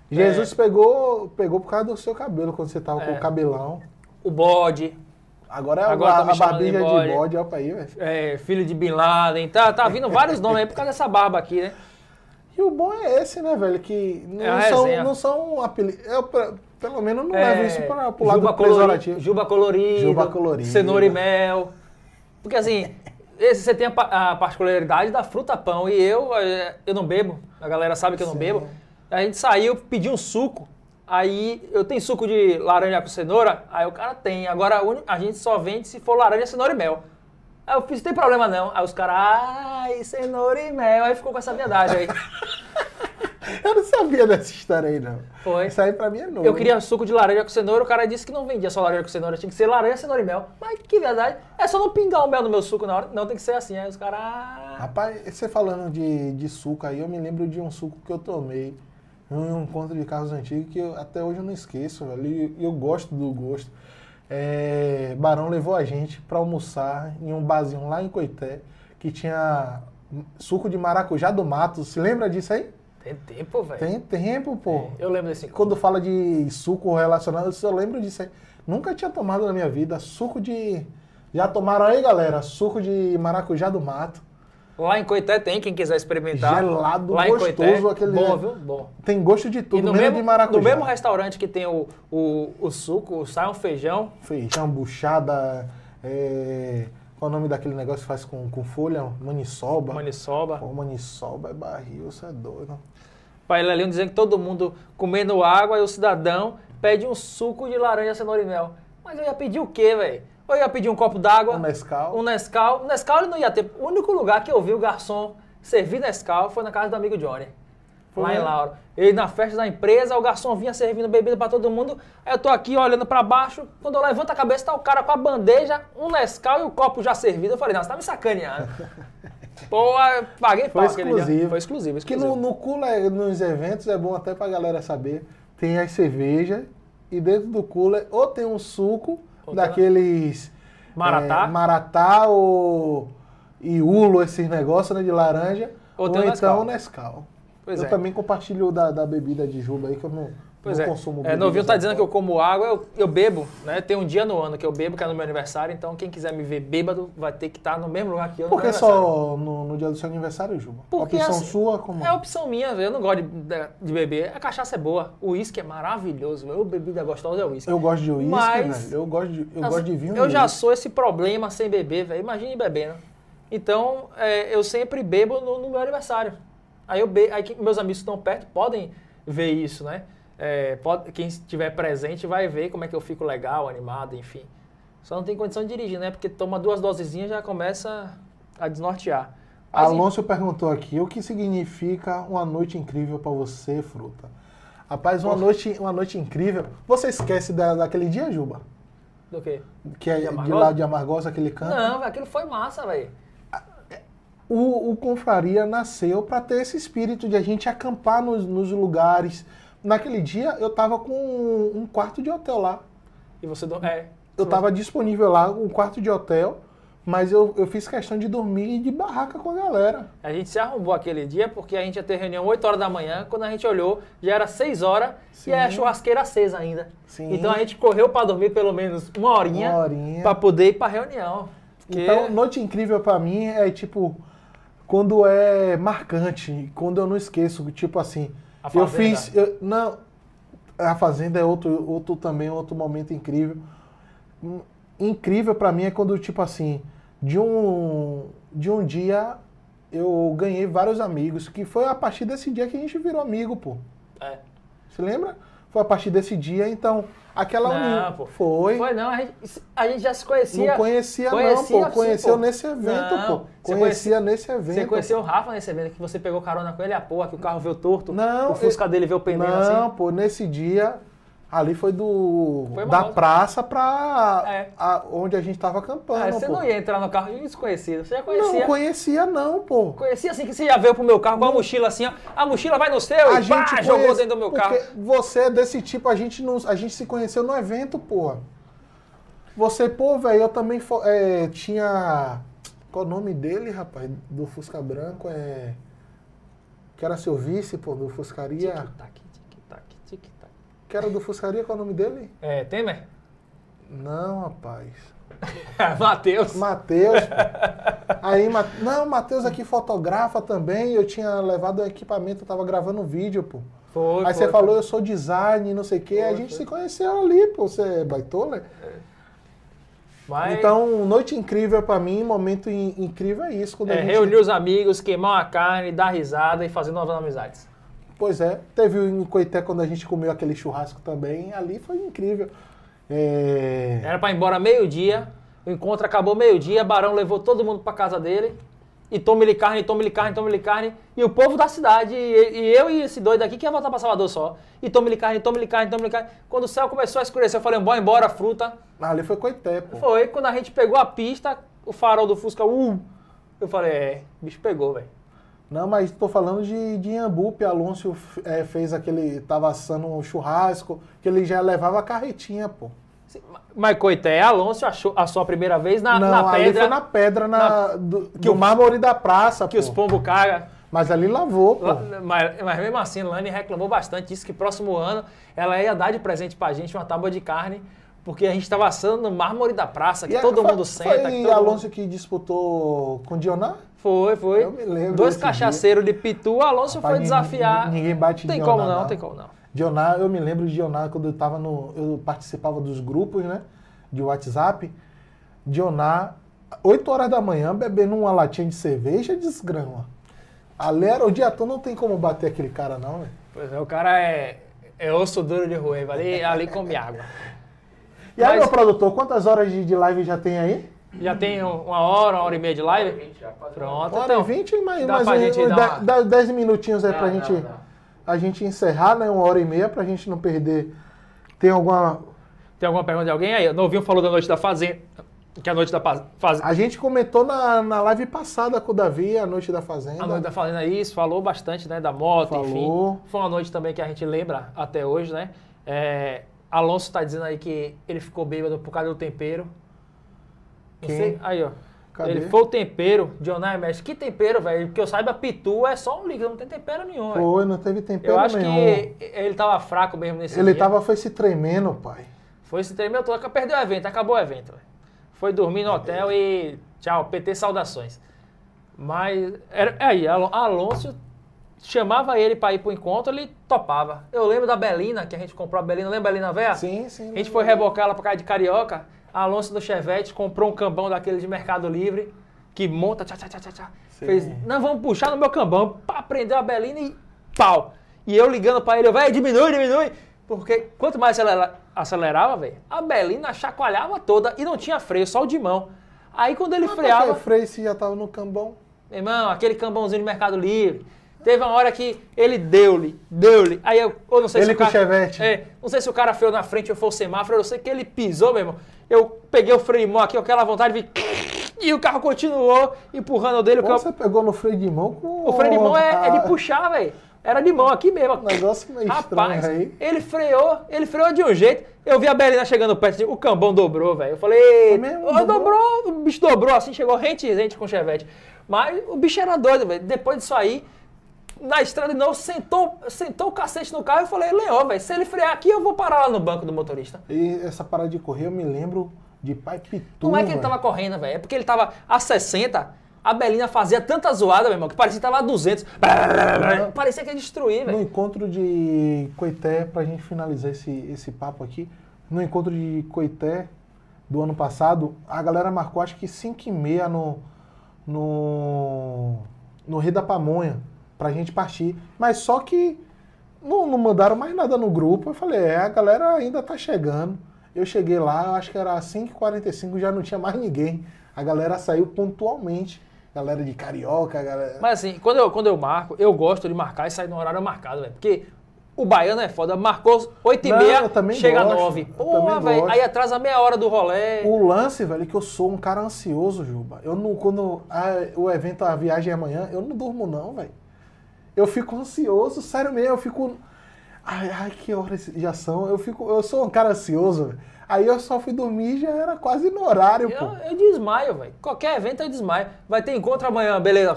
Jesus pegou, pegou por causa do seu cabelo, quando você tava com É. o cabelão. o Bode, Agora é Agora a, tá a barbinha de bode. olha pra aí, velho. é, filho de Bin Laden. Tá, tá vindo vários nomes aí por causa dessa barba aqui, né? E o bom é esse, né, velho? Que não, É são, resenha. não são apelidos. Eu, pra- pelo menos, não É, levo isso para pro lado Juba colorido, Juba colorido, Juba colorido. cenoura e mel. Porque assim, esse, você tem a, a particularidade da fruta pão e eu, eh, eu não bebo, a galera sabe que eu não Sim. bebo. A gente saiu, pediu um suco, aí eu tenho suco de laranja com cenoura, aí o cara tem. Agora a gente só vende se for laranja, cenoura e mel. Aí eu fiz, tem problema não. Aí os caras, ai, cenoura e mel. Aí ficou com essa verdade aí. Eu não sabia dessa história aí, não. Foi. Isso aí pra mim é novo. Eu queria suco de laranja com cenoura, o cara disse que não vendia só laranja com cenoura, tinha que ser laranja, cenoura e mel. Mas que verdade, é só não pingar o mel no meu suco na hora, não tem que ser assim. Aí os caras. ah, Rapaz, você falando de, de suco aí, eu me lembro de um suco que eu tomei um encontro de carros antigos que eu- até hoje eu não esqueço, velho. E eu gosto do gosto. É, Barão levou a gente pra almoçar em um barzinho lá em Coité que tinha suco de maracujá do mato. Se lembra disso aí? Tem tempo, velho. Tem tempo, pô. Eu lembro desse. Quando fala de suco relacionado, eu só lembro disso aí. Nunca tinha tomado na minha vida suco de. Já tomaram aí, galera? Suco de maracujá do mato. Lá em Coité tem, quem quiser experimentar. Gelado, Lá em gostoso, Coité, aquele- Bom, viu? Bom. Tem gosto de tudo, e no menos mesmo, de maracujá. no mesmo restaurante que tem o, o, o suco, sai um feijão. Feijão, buchada. É... Qual é o nome daquele negócio que faz com, com folha? Maniçoba. Maniçoba. Pô, maniçoba é barril, você é doido. Pai Lelinho dizendo que todo mundo comendo água e o cidadão pede um suco de laranja, cenoura e mel. Mas eu ia pedir o quê, velho? Eu ia pedir um copo d'água. Um Nescau. Um Nescau. Nescau ele não ia ter. O único lugar que eu vi o garçom servir Nescau foi na casa do amigo Johnny. Foi lá em? Lauro. Ele na festa da empresa, o garçom vinha servindo bebida pra todo mundo. Aí eu tô aqui olhando pra baixo. Quando eu levanto a cabeça, tá o cara com a bandeja, um Nescau e o copo já servido. Eu falei, não, você tá me sacaneando. Pô, paguei Foi exclusivo. Foi exclusivo, Que exclusivo. no, no cooler, nos eventos, é bom até pra galera saber. Tem as cervejas e dentro do cooler ou tem um suco Ou daqueles... Maratá. é, maratá ou iulo, esses negócios né, de laranja. Ou Ou, então Nescau. Nescau. Pois eu é. também compartilho da, da bebida de juba aí, que eu não, Pois não é. consumo é Novinho tá dizendo que eu como água, eu, eu bebo, né? Tem um dia no ano que eu bebo, que é no meu aniversário, então quem quiser me ver bêbado vai ter que estar no mesmo lugar que eu no Por que só no, no dia do seu aniversário, Juba? Porque Opção assim, sua como... É opção minha, eu não gosto de, de- de beber. A cachaça é boa, o uísque é maravilhoso, o bebida gostosa é o uísque. Eu gosto de uísque, Mas- velho. Eu gosto de, eu Nossa, gosto de vinho Eu já sou esse problema sem beber, velho. Imagine bebendo. Então, é, eu sempre bebo no, no meu aniversário. Aí, eu be aí meus amigos que estão perto podem ver isso, né? É, pode, quem estiver presente vai ver como é que eu fico legal, animado, enfim. Só não tem condição de dirigir, né? Porque toma duas dosezinhas já começa a desnortear. Mas, Alonso perguntou aqui, o que significa uma noite incrível pra você, Fruta? Rapaz, uma noite, uma noite incrível. Você esquece da, daquele dia, Juba? Do quê? Que é De de, lá de Amargosa, aquele canto? Não, aquilo foi massa, velho. O, o Confraria nasceu para ter esse espírito de a gente acampar nos, nos lugares. Naquele dia, eu tava com um, quarto de hotel lá. E você... do- É. Eu tava disponível lá, um quarto de hotel, mas eu, eu fiz questão de dormir de barraca com a galera. A gente se arrombou aquele dia porque a gente ia ter reunião 8 horas da manhã. Quando a gente olhou, já era 6 horas Sim. e a churrasqueira acesa ainda. Sim. Então a gente correu para dormir pelo menos uma horinha, Uma horinha. para poder ir para reunião. Porque Então, noite incrível pra mim é tipo quando é marcante, quando eu não esqueço, tipo assim, A eu Fazenda. fiz, eu- não, a fazenda é outro, outro também outro momento incrível. Hum, Incrível pra mim é quando tipo assim, de um de um dia eu ganhei vários amigos, que foi a partir desse dia que a gente virou amigo, pô. É. Você lembra? Foi a partir desse dia, então aquela Não, união pô. foi. Foi não, a gente, a gente já se conhecia. Não conhecia, conhecia, não, pô. Conheceu pô. nesse evento, Não, pô. Conhecia nesse evento. Você conheceu o Rafa nesse evento que você pegou carona com ele, a porra, que o carro veio torto, Não, o Fusca eu- dele veio pendendo Não, assim. pô, nesse dia Ali foi do Foi da praça pra É. onde a gente tava acampando. Ah, você pô. não ia entrar no carro de desconhecido. Você já Não conhecia. conhecia não, pô. Conhecia assim que você já veio pro meu carro com a mochila assim, ó. A mochila vai no seu A e pá, gente jogou conhece- dentro do meu carro. Você é desse tipo, a gente não, a gente se conheceu no evento, porra. Você, pô, velho, eu também é, tinha qual o nome dele, rapaz, do Fusca Branco é que era seu vice, pô, do Fuscaria. Tic-tac, tic-tac. Que era do Fuscaria, qual é o nome dele? É, Temer? Não, rapaz. Matheus. Matheus. Aí, Ma- não, Matheus aqui fotografa também. Eu tinha levado o equipamento, eu tava gravando um vídeo, pô. Foi, Aí foi, você falou, eu sou design, não sei o quê. a gente se conheceu ali, pô. Você é baitola. Mas Então, noite incrível pra mim, momento in- incrível é isso. Quando é, gente... reunir os amigos, queimar uma carne, dar risada e fazer novas amizades. Pois é. Teve em Coité quando a gente comeu aquele churrasco também. Ali foi incrível. É... Era pra ir embora meio-dia, o encontro acabou meio-dia, Barão levou todo mundo pra casa dele. E tome-lhe carne, tome-lhe carne, tome-lhe carne. E o povo da cidade, e, e eu e esse doido aqui que ia voltar pra Salvador só. E tome-lhe carne, tome-lhe carne, tome-lhe carne. Quando o céu começou a escurecer, eu falei, bora embora, fruta. Ali foi Coité, pô. Foi, quando a gente pegou a pista, o farol do Fusca, uh, eu falei, é, bicho pegou, velho. Não, mas tô falando de, de Iambupe. Alonso é, fez aquele. Tava assando um churrasco, que ele já levava a carretinha, pô. Mas Coité, Alonso achou a sua primeira vez na, não, na ali pedra foi na pedra, na, na- do, que o- mármore da praça, que pô. os pombos cagam. Mas ali lavou, pô. Mas, mas mesmo assim, Lani reclamou bastante, disse que próximo ano ela ia dar de presente pra gente uma tábua de carne, porque a gente estava assando no mármore da praça, que E a- todo foi- mundo senta. Foi que todo Alonso mundo- que disputou com o Dioná? Foi, foi. Eu me lembro Dois cachaceiros de Pitu, o Alonso Rapaz, foi ninguém- desafiar. ninguém bate Tem como não, não. tem como não. Dioná, eu me lembro de Dioná quando eu tava no. Eu participava dos grupos, né? De WhatsApp. Dioná, 8 horas da manhã, bebendo uma latinha de cerveja, desgrama. Ali era o dia todo, não tem como bater aquele cara, não, velho. Pois é, o cara é, é osso duro de roer, ali, ali come água. E aí, Mas- meu produtor, quantas horas de, de live já tem aí? Já tem um- uma hora, uma hora e meia de live? Pronto, Uma hora então. e vinte e mais, dá mais pra um- gente uns dar dez- uma- minutinhos aí Não, pra não, gente, não. a gente encerrar, né? Uma hora e meia pra gente não perder. Tem alguma. Tem alguma pergunta de alguém aí? O Novinho falou da noite da fazenda. Que é a noite da fazenda. A gente comentou na, na live passada com o Davi, a noite da Fazenda. A noite da Fazenda isso, falou bastante, né, da moto, Falou. enfim. Foi uma noite também que a gente lembra até hoje, né? É, Alonso tá dizendo aí que ele ficou bêbado por causa do tempero. Sei- Aí, ó. Cadê? Ele foi o tempero, Dionai Mestre. Que tempero, velho? Porque eu saiba, pitu é só um líquido, não tem tempero nenhum. Foi, não teve tempero Eu acho nenhum. que ele tava fraco mesmo nesse Ele dia. tava foi se tremendo, pai. Foi se tremeu todo, perdeu o evento, acabou o evento. velho. Foi dormir no hotel e tchau, PT saudações. Mas, era, aí, Alon- Alonso chamava ele pra ir pro encontro, ele topava. Eu lembro da Belina, que a gente comprou a Belina, lembra a Belina Véia? Sim, sim. A gente foi rebocar ela pra casa de Carioca, Alonso do Chevette comprou um cambão daquele de Mercado Livre, que monta, tchá, tchá, tchá, tchá, tchá. Fez, não, vamos puxar no meu cambão, pá, prendeu a Belina e pau. E eu ligando pra ele, eu, velho, diminui, diminui. Porque quanto mais acelera- acelerava, velho, a Belina chacoalhava toda e não tinha freio, só o de mão. Aí quando ele freava, Freava. Freio se já tava no cambão. meu irmão, aquele cambãozinho de Mercado Livre. Teve uma hora que ele deu-lhe, deu-lhe. Aí eu, eu não sei Ele se o com cara. o Chevette. É, não sei se o cara freou na frente ou foi o semáforo, eu sei que ele pisou, meu irmão. Eu peguei o freio de mão aqui, aquela vontade, vi. E o carro continuou empurrando dele. o Pô, carro- você pegou no freio de mão com. O freio de mão é, é de Ah, puxar, velho. Era de mão aqui mesmo. Um negócio meio Rapaz, aí. ele freou, ele freou de um jeito. Eu vi a Belina chegando perto, o cambão dobrou, velho. Eu falei, mesmo? "Ô, Dobrou? dobrou, o bicho dobrou assim, chegou rente rente com o Chevette. Mas o bicho era doido, velho. Depois disso aí, na estrada de novo, sentou, sentou o cacete no carro e eu falei, Leão, velho, se ele frear aqui, eu vou parar lá no banco do motorista. E essa parada de correr, eu me lembro de pai Pitu. Não é que ele tava correndo, velho. É porque ele tava a 60, a Belina fazia tanta zoada, meu irmão, que parecia que tava a 200. Parecia que ia destruir, No velho. encontro de Coité, pra gente finalizar esse, esse papo aqui, no encontro de Coité do ano passado, a galera marcou acho que 5 e meia no, no, no Rio da Pamonha pra gente partir. Mas só que não, não mandaram mais nada no grupo. Eu falei, é, a galera ainda tá chegando. Eu cheguei lá, acho que era 5h45, já não tinha mais ninguém. A galera saiu pontualmente. Galera de carioca, galera. Mas assim, quando eu, quando eu marco, eu gosto de marcar e sair no horário marcado, velho. Porque O baiano é foda. Marcou 8 e Não, meia, eu também chega gosto, 9. eu Porra, velho. Aí atrasa meia hora do rolê. O lance, velho, é que eu sou um cara ansioso, Juba. Eu não, quando a- o evento, a viagem é amanhã, eu não durmo não, velho. Eu fico ansioso, sério mesmo, eu fico. Ai, ai, que horas já são? Eu fico, eu sou um cara ansioso, velho. Aí eu só fui dormir e já era quase no horário, pô. Eu, eu desmaio, velho. Qualquer evento eu desmaio. Vai ter encontro amanhã, beleza.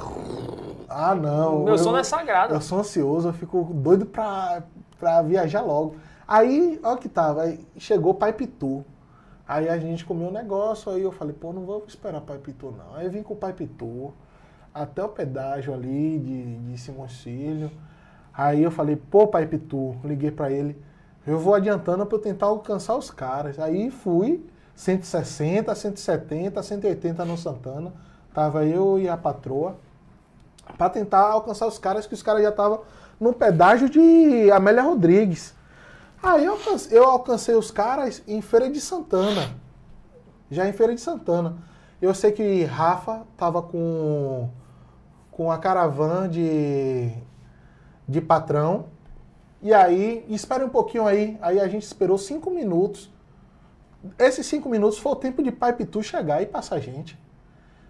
Ah, não. Meu eu- sono é sagrado. Eu sou ansioso, eu fico doido pra, pra viajar logo. Aí, ó que tava, aí chegou Pai Pitu. Aí a gente comeu um negócio, aí eu falei, pô, não vou esperar Pai Pitu, não. Aí eu vim com o Pai Pitu, até o pedágio ali de, de Filho. Aí eu falei, pô, Pai Pitu, liguei pra ele, eu vou adiantando pra eu tentar alcançar os caras. Aí fui, 160, 170, 180 no Santana. Tava eu e a patroa para tentar alcançar os caras, que os caras já estavam no pedágio de Amélia Rodrigues. Aí eu alcancei, eu alcancei os caras em Feira de Santana. Já em Feira de Santana. Eu sei que Rafa tava com, com a caravana de, de patrão. E aí, espere um pouquinho aí. Aí a gente esperou cinco minutos. Esses cinco minutos foi o tempo de Pai Pitu chegar e passar a gente.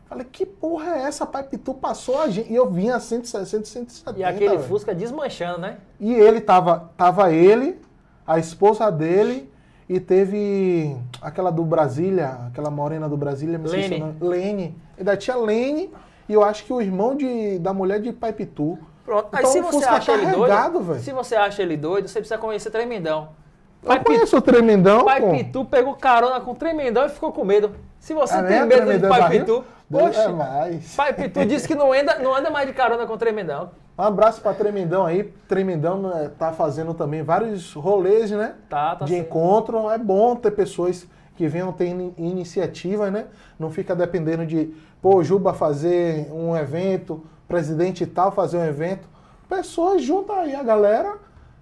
Falei, que porra é essa? Pai Pitu passou a gente. E eu vinha a 160, 170. E aquele velho. Fusca desmanchando, né? E ele tava, tava ele, a esposa dele, e teve aquela do Brasília, aquela morena do Brasília, me Lene. Lene. Ainda tinha Lene, e eu acho que o irmão de, da mulher de Pai Pitu. Pronto. Aí Então se o você acha ele doido, velho. se você acha ele doido, você precisa conhecer Tremendão. Eu conheço o Tremendão, Pai pô. Pitu pegou carona com Tremendão e ficou com medo. Se você Ah, tem né? medo de Pai barril? Pitu, oxe, é mais. Pai Pitu disse que não anda, não anda mais de carona com Tremendão. Um abraço pra Tremendão aí. Tremendão né, tá fazendo também vários rolês, né? Tá, tá de certo. encontro. É bom ter pessoas que venham ter ini- iniciativa, né? Não fica dependendo de, pô, Juba fazer um evento, presidente e tal fazer um evento. Pessoas juntam aí a galera,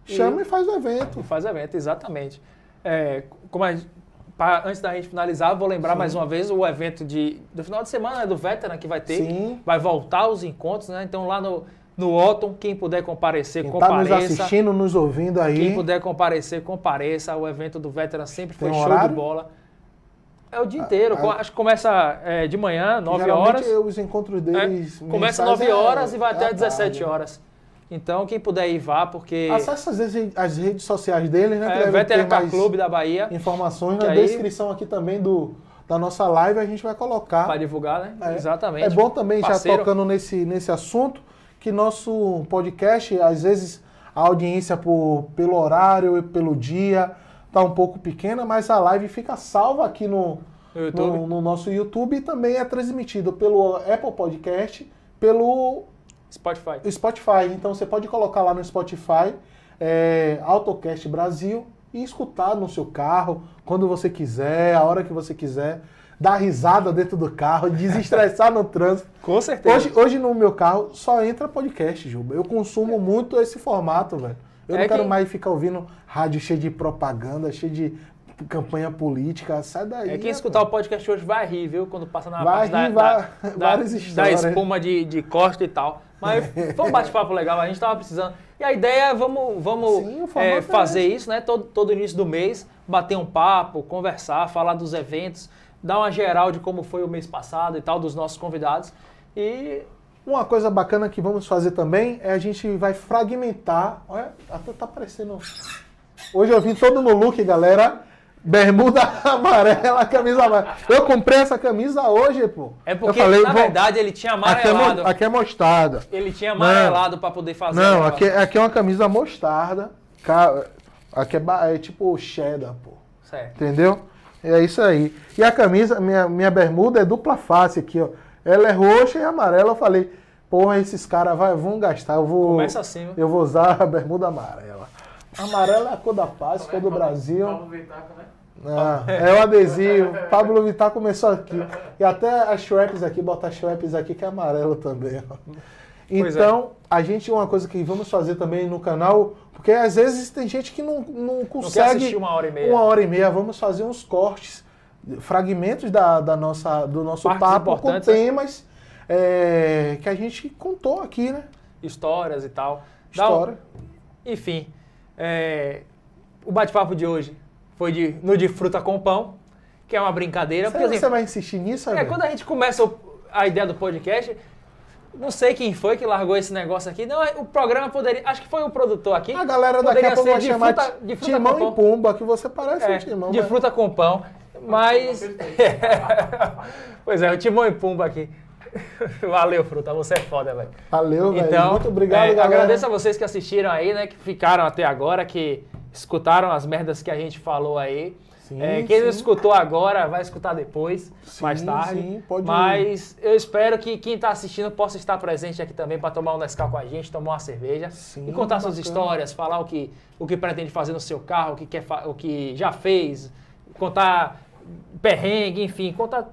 chama e, faz o evento. E faz evento, exatamente. É, como a gente- pra- antes da gente finalizar, vou lembrar mais uma vez o evento de, do final de semana, né, do Veteran, que vai ter. Sim. Vai voltar os encontros, né? Então lá no, no Otton, quem puder comparecer, Quem tá nos compareça. assistindo, nos ouvindo aí. Quem puder comparecer, compareça. O evento do Veteran sempre foi um show horário? de bola. É o dia inteiro. ah, Co- Acho que começa é, de manhã, 9 Geralmente horas. os encontros É, deles. começa mensais 9 é- horas e vai é até à às 17 tarde. horas. Então, quem puder ir, vá, porque Acesse as, redes- as redes sociais deles, né? é, mais Clube da Bahia, Informações na aí- descrição aqui também do, da nossa live, a gente vai colocar. para divulgar, né? É. Exatamente. É bom também, Parceiro. já tocando nesse, nesse assunto, que nosso podcast, às vezes, a audiência por, pelo horário e pelo dia tá um pouco pequena, mas a live fica salva aqui no, No no nosso YouTube e também é transmitido pelo Apple Podcast, pelo Spotify. Spotify. Então você pode colocar lá no Spotify, é, AutoCast Brasil, e escutar no seu carro, quando você quiser, a hora que você quiser, dar risada dentro do carro, desestressar no trânsito. Com certeza. Hoje, hoje no meu carro só entra podcast, Juba. Eu consumo muito esse formato, velho. Eu É não quero que- mais ficar ouvindo rádio cheio de propaganda, cheio de campanha política. Sai daí. É quem né, escutar o podcast hoje vai rir, viu? Quando passa na Vai parte da, rir, da, vai- da- várias da histórias. espuma de, de costa e tal. Mas foi um bate-papo legal, a gente tava precisando. E a ideia é vamos, vamos Sim, é, é fazer isso, né? Todo, todo início do mês, bater um papo, conversar, falar dos eventos, dar uma geral de como foi o mês passado e tal, dos nossos convidados. E Uma coisa bacana que vamos fazer também é a gente vai fragmentar. Olha, até tá parecendo. Hoje eu vim todo no look, galera. Bermuda amarela, camisa amarela. Eu comprei essa camisa hoje, pô. é porque, falei, na verdade, ele tinha aqui é, amarelado. aqui é mostarda. Ele tinha amarelado para poder fazer. Não, aqui, aqui é uma camisa mostarda. Aqui é, é tipo cheddar, pô. Certo. Entendeu? É isso aí. E a camisa, minha, minha bermuda é dupla face aqui, ó. Ela é roxa e amarela. Eu falei, porra, esses caras vai- vão gastar. Eu vou, Começa assim? Eu vou usar a bermuda amarela. Amarela é a cor da paz, cor do Brasil. Pablo Vittar, né? Ah, é o adesivo. Pablo Vittar começou aqui. E até as Shreps aqui, botar Shreps aqui que é amarelo também. ó. É. Então, a gente, uma coisa que vamos fazer também no canal, porque às vezes tem gente que não, não consegue. assistir uma hora e meia. Uma hora e meia. Vamos fazer uns cortes, fragmentos da, da nossa, do nosso Partes papo com né? temas é, que a gente contou aqui, né? Histórias e tal. Dá um- História. Enfim, É, o bate-papo de hoje foi de, no de fruta com pão, que é uma brincadeira. Você, porque, assim, você vai insistir nisso, é, quando a gente começa o- a ideia do podcast, não sei quem foi que largou esse negócio aqui. Não, o programa poderia. Acho que foi o produtor aqui. A galera daqui a pouco vai chamar de de fruta Timão com pão. e Pumba, que você parece É, um Timão. de mas- fruta com pão. Mas. pois é, o Timão e Pumba aqui. Valeu, fruta. Você é foda, velho. Valeu, velho. Então, Muito obrigado, é, galera. agradeço a vocês que assistiram aí, né? Que ficaram até agora, que escutaram as merdas que a gente falou aí. Sim, É, quem não sim. escutou agora vai escutar depois, Sim, mais tarde. sim, pode- Mas eu espero que quem está assistindo possa estar presente aqui também para tomar um Nescau com a gente, tomar uma cerveja Sim, e contar suas bacana. histórias, falar o que, o que pretende fazer no seu carro, o que, quer o que já fez, contar perrengue, enfim, contar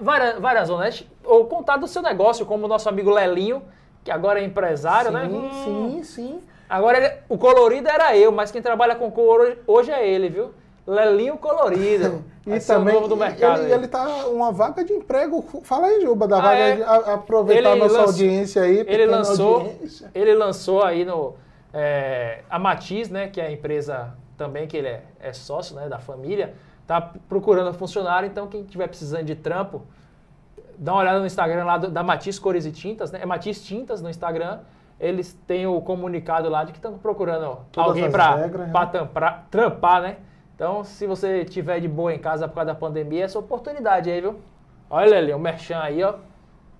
várias, várias zonas. Ou contar do seu negócio, como o nosso amigo Lelinho, que agora é empresário, né? Sim, Hum, sim, sim. Agora, ele- o colorido era eu, mas quem trabalha com cor hoje, é ele, viu? Lelinho colorido. E também, novo do mercado. ele, aí. ele tá uma vaga de emprego. Fala aí, Juba, da Ah, vaga é? de a- aproveitar a Ele nossa lançou- audiência aí. Ele lançou, audiência. ele lançou aí no é, a Matiz, né, que é a empresa também que ele é, é sócio, né, da família, tá procurando funcionário. Então quem tiver precisando de trampo, dá uma olhada no Instagram lá do- da Matiz Cores e Tintas, né? É Matiz Tintas no Instagram. Eles têm o comunicado lá de que estão procurando alguém as para né? trampar, né? Então, se você tiver de boa em casa por causa da pandemia, essa oportunidade aí, viu? Olha ali, o Merchan aí, ó.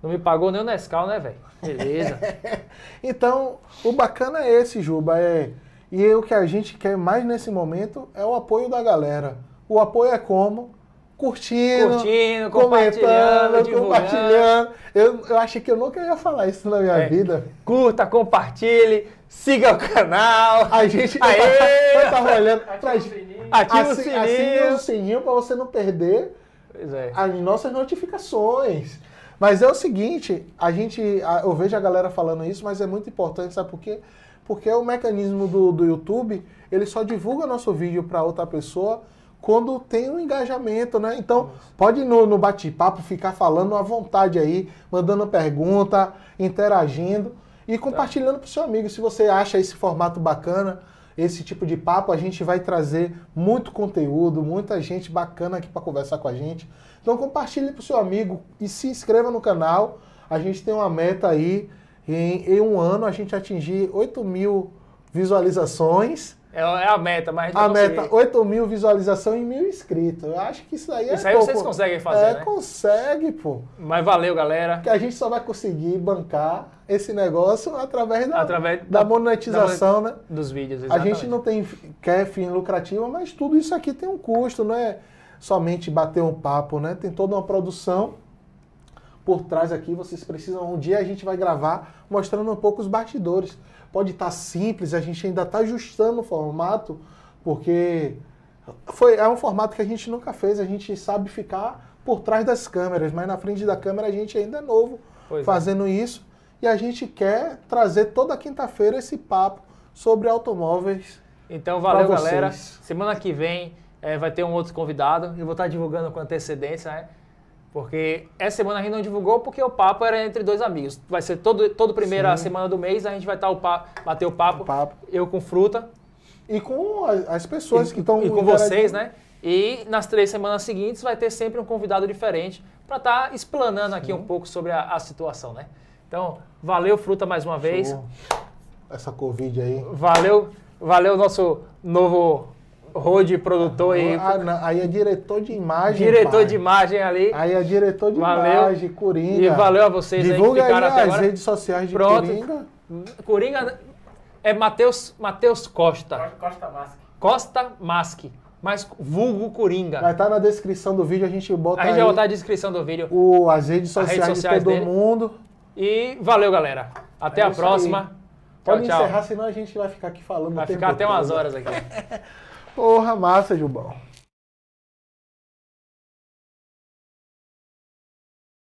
Não me pagou nem o Nescau, né, velho? Beleza. Então, o bacana é esse, Juba. É, e o que a gente quer mais nesse momento é o apoio da galera. O apoio é como? Curtindo, Curtindo, compartilhando, comentando, divulgando. compartilhando. Eu, eu achei que eu nunca ia falar isso na minha É. vida. Curta, compartilhe, siga o canal. A gente Aê! eu tava olhando. pra- Ativa o sininho. Ativa o sininho. Assine o sininho para você não perder Pois é. as nossas notificações. Mas é o seguinte, a gente, eu vejo a galera falando isso, mas é muito importante, sabe por quê? Porque o mecanismo do, do YouTube, ele só divulga nosso vídeo para outra pessoa quando tem um engajamento, né? Então, pode ir no, no bate-papo ficar falando à vontade aí, mandando pergunta, interagindo e compartilhando para o seu amigo. Se você acha esse formato bacana, esse tipo de papo, a gente vai trazer muito conteúdo, muita gente bacana aqui para conversar com a gente. Então compartilhe para o seu amigo e se inscreva no canal. A gente tem uma meta aí, em, em um ano a gente atingir 8 mil visualizações. É, é a meta, mas não A consegui. meta, 8 mil visualizações e mil inscritos. Eu acho que isso aí é Isso aí pouco. vocês conseguem fazer, É, né? consegue, pô. Mas valeu, galera. Que a gente só vai conseguir bancar esse negócio através da, Através da, da- monetização, né? Dos vídeos, A exatamente. gente não tem, quer fim lucrativo, mas tudo isso aqui tem um custo, não é somente bater um papo, né? Tem toda uma produção por trás aqui. Vocês precisam. Um dia a gente vai gravar mostrando um pouco os bastidores. Pode estar simples, a gente ainda está ajustando o formato, porque foi, é um formato que a gente nunca fez. A gente sabe ficar por trás das câmeras, mas na frente da câmera a gente ainda é novo Pois é. fazendo isso. E a gente quer trazer toda quinta-feira esse papo sobre automóveis. Então, valeu, galera. Semana que vem eh, vai ter um outro convidado. Eu vou estar divulgando com antecedência, né? Porque essa semana a gente não divulgou porque o papo era entre dois amigos. Vai ser todo, todo primeira Sim. semana do mês, a gente vai estar o papo, bater o papo, O papo. eu com fruta E com as pessoas que estão e com vocês, né? E nas três semanas seguintes vai ter sempre um convidado diferente para estar explanando aqui um pouco sobre a, a situação, né? Então, valeu, fruta, mais uma vez. Show. Essa Covid aí. Valeu, valeu nosso novo road produtor aí, Ah, não, aí é diretor de imagem. diretor pai. de imagem ali. Aí é diretor de Valeu. imagem, Coringa. E valeu a vocês aí que Divulga aí, ficaram até as agora. redes sociais de Pronto. Coringa. Coringa é Matheus Mateus Costa. Costa Mask. Costa Mask, mas vulgo Coringa. Vai estar na descrição do vídeo, a gente bota A gente aí vai botar a descrição do vídeo. o, as redes sociais, redes sociais de todo dele. mundo. E valeu, galera. Até É a próxima. Pode tchau, tchau. encerrar, senão a gente vai ficar aqui falando o Vai tempo ficar até umas todo. horas aqui. Porra, massa, Jubão.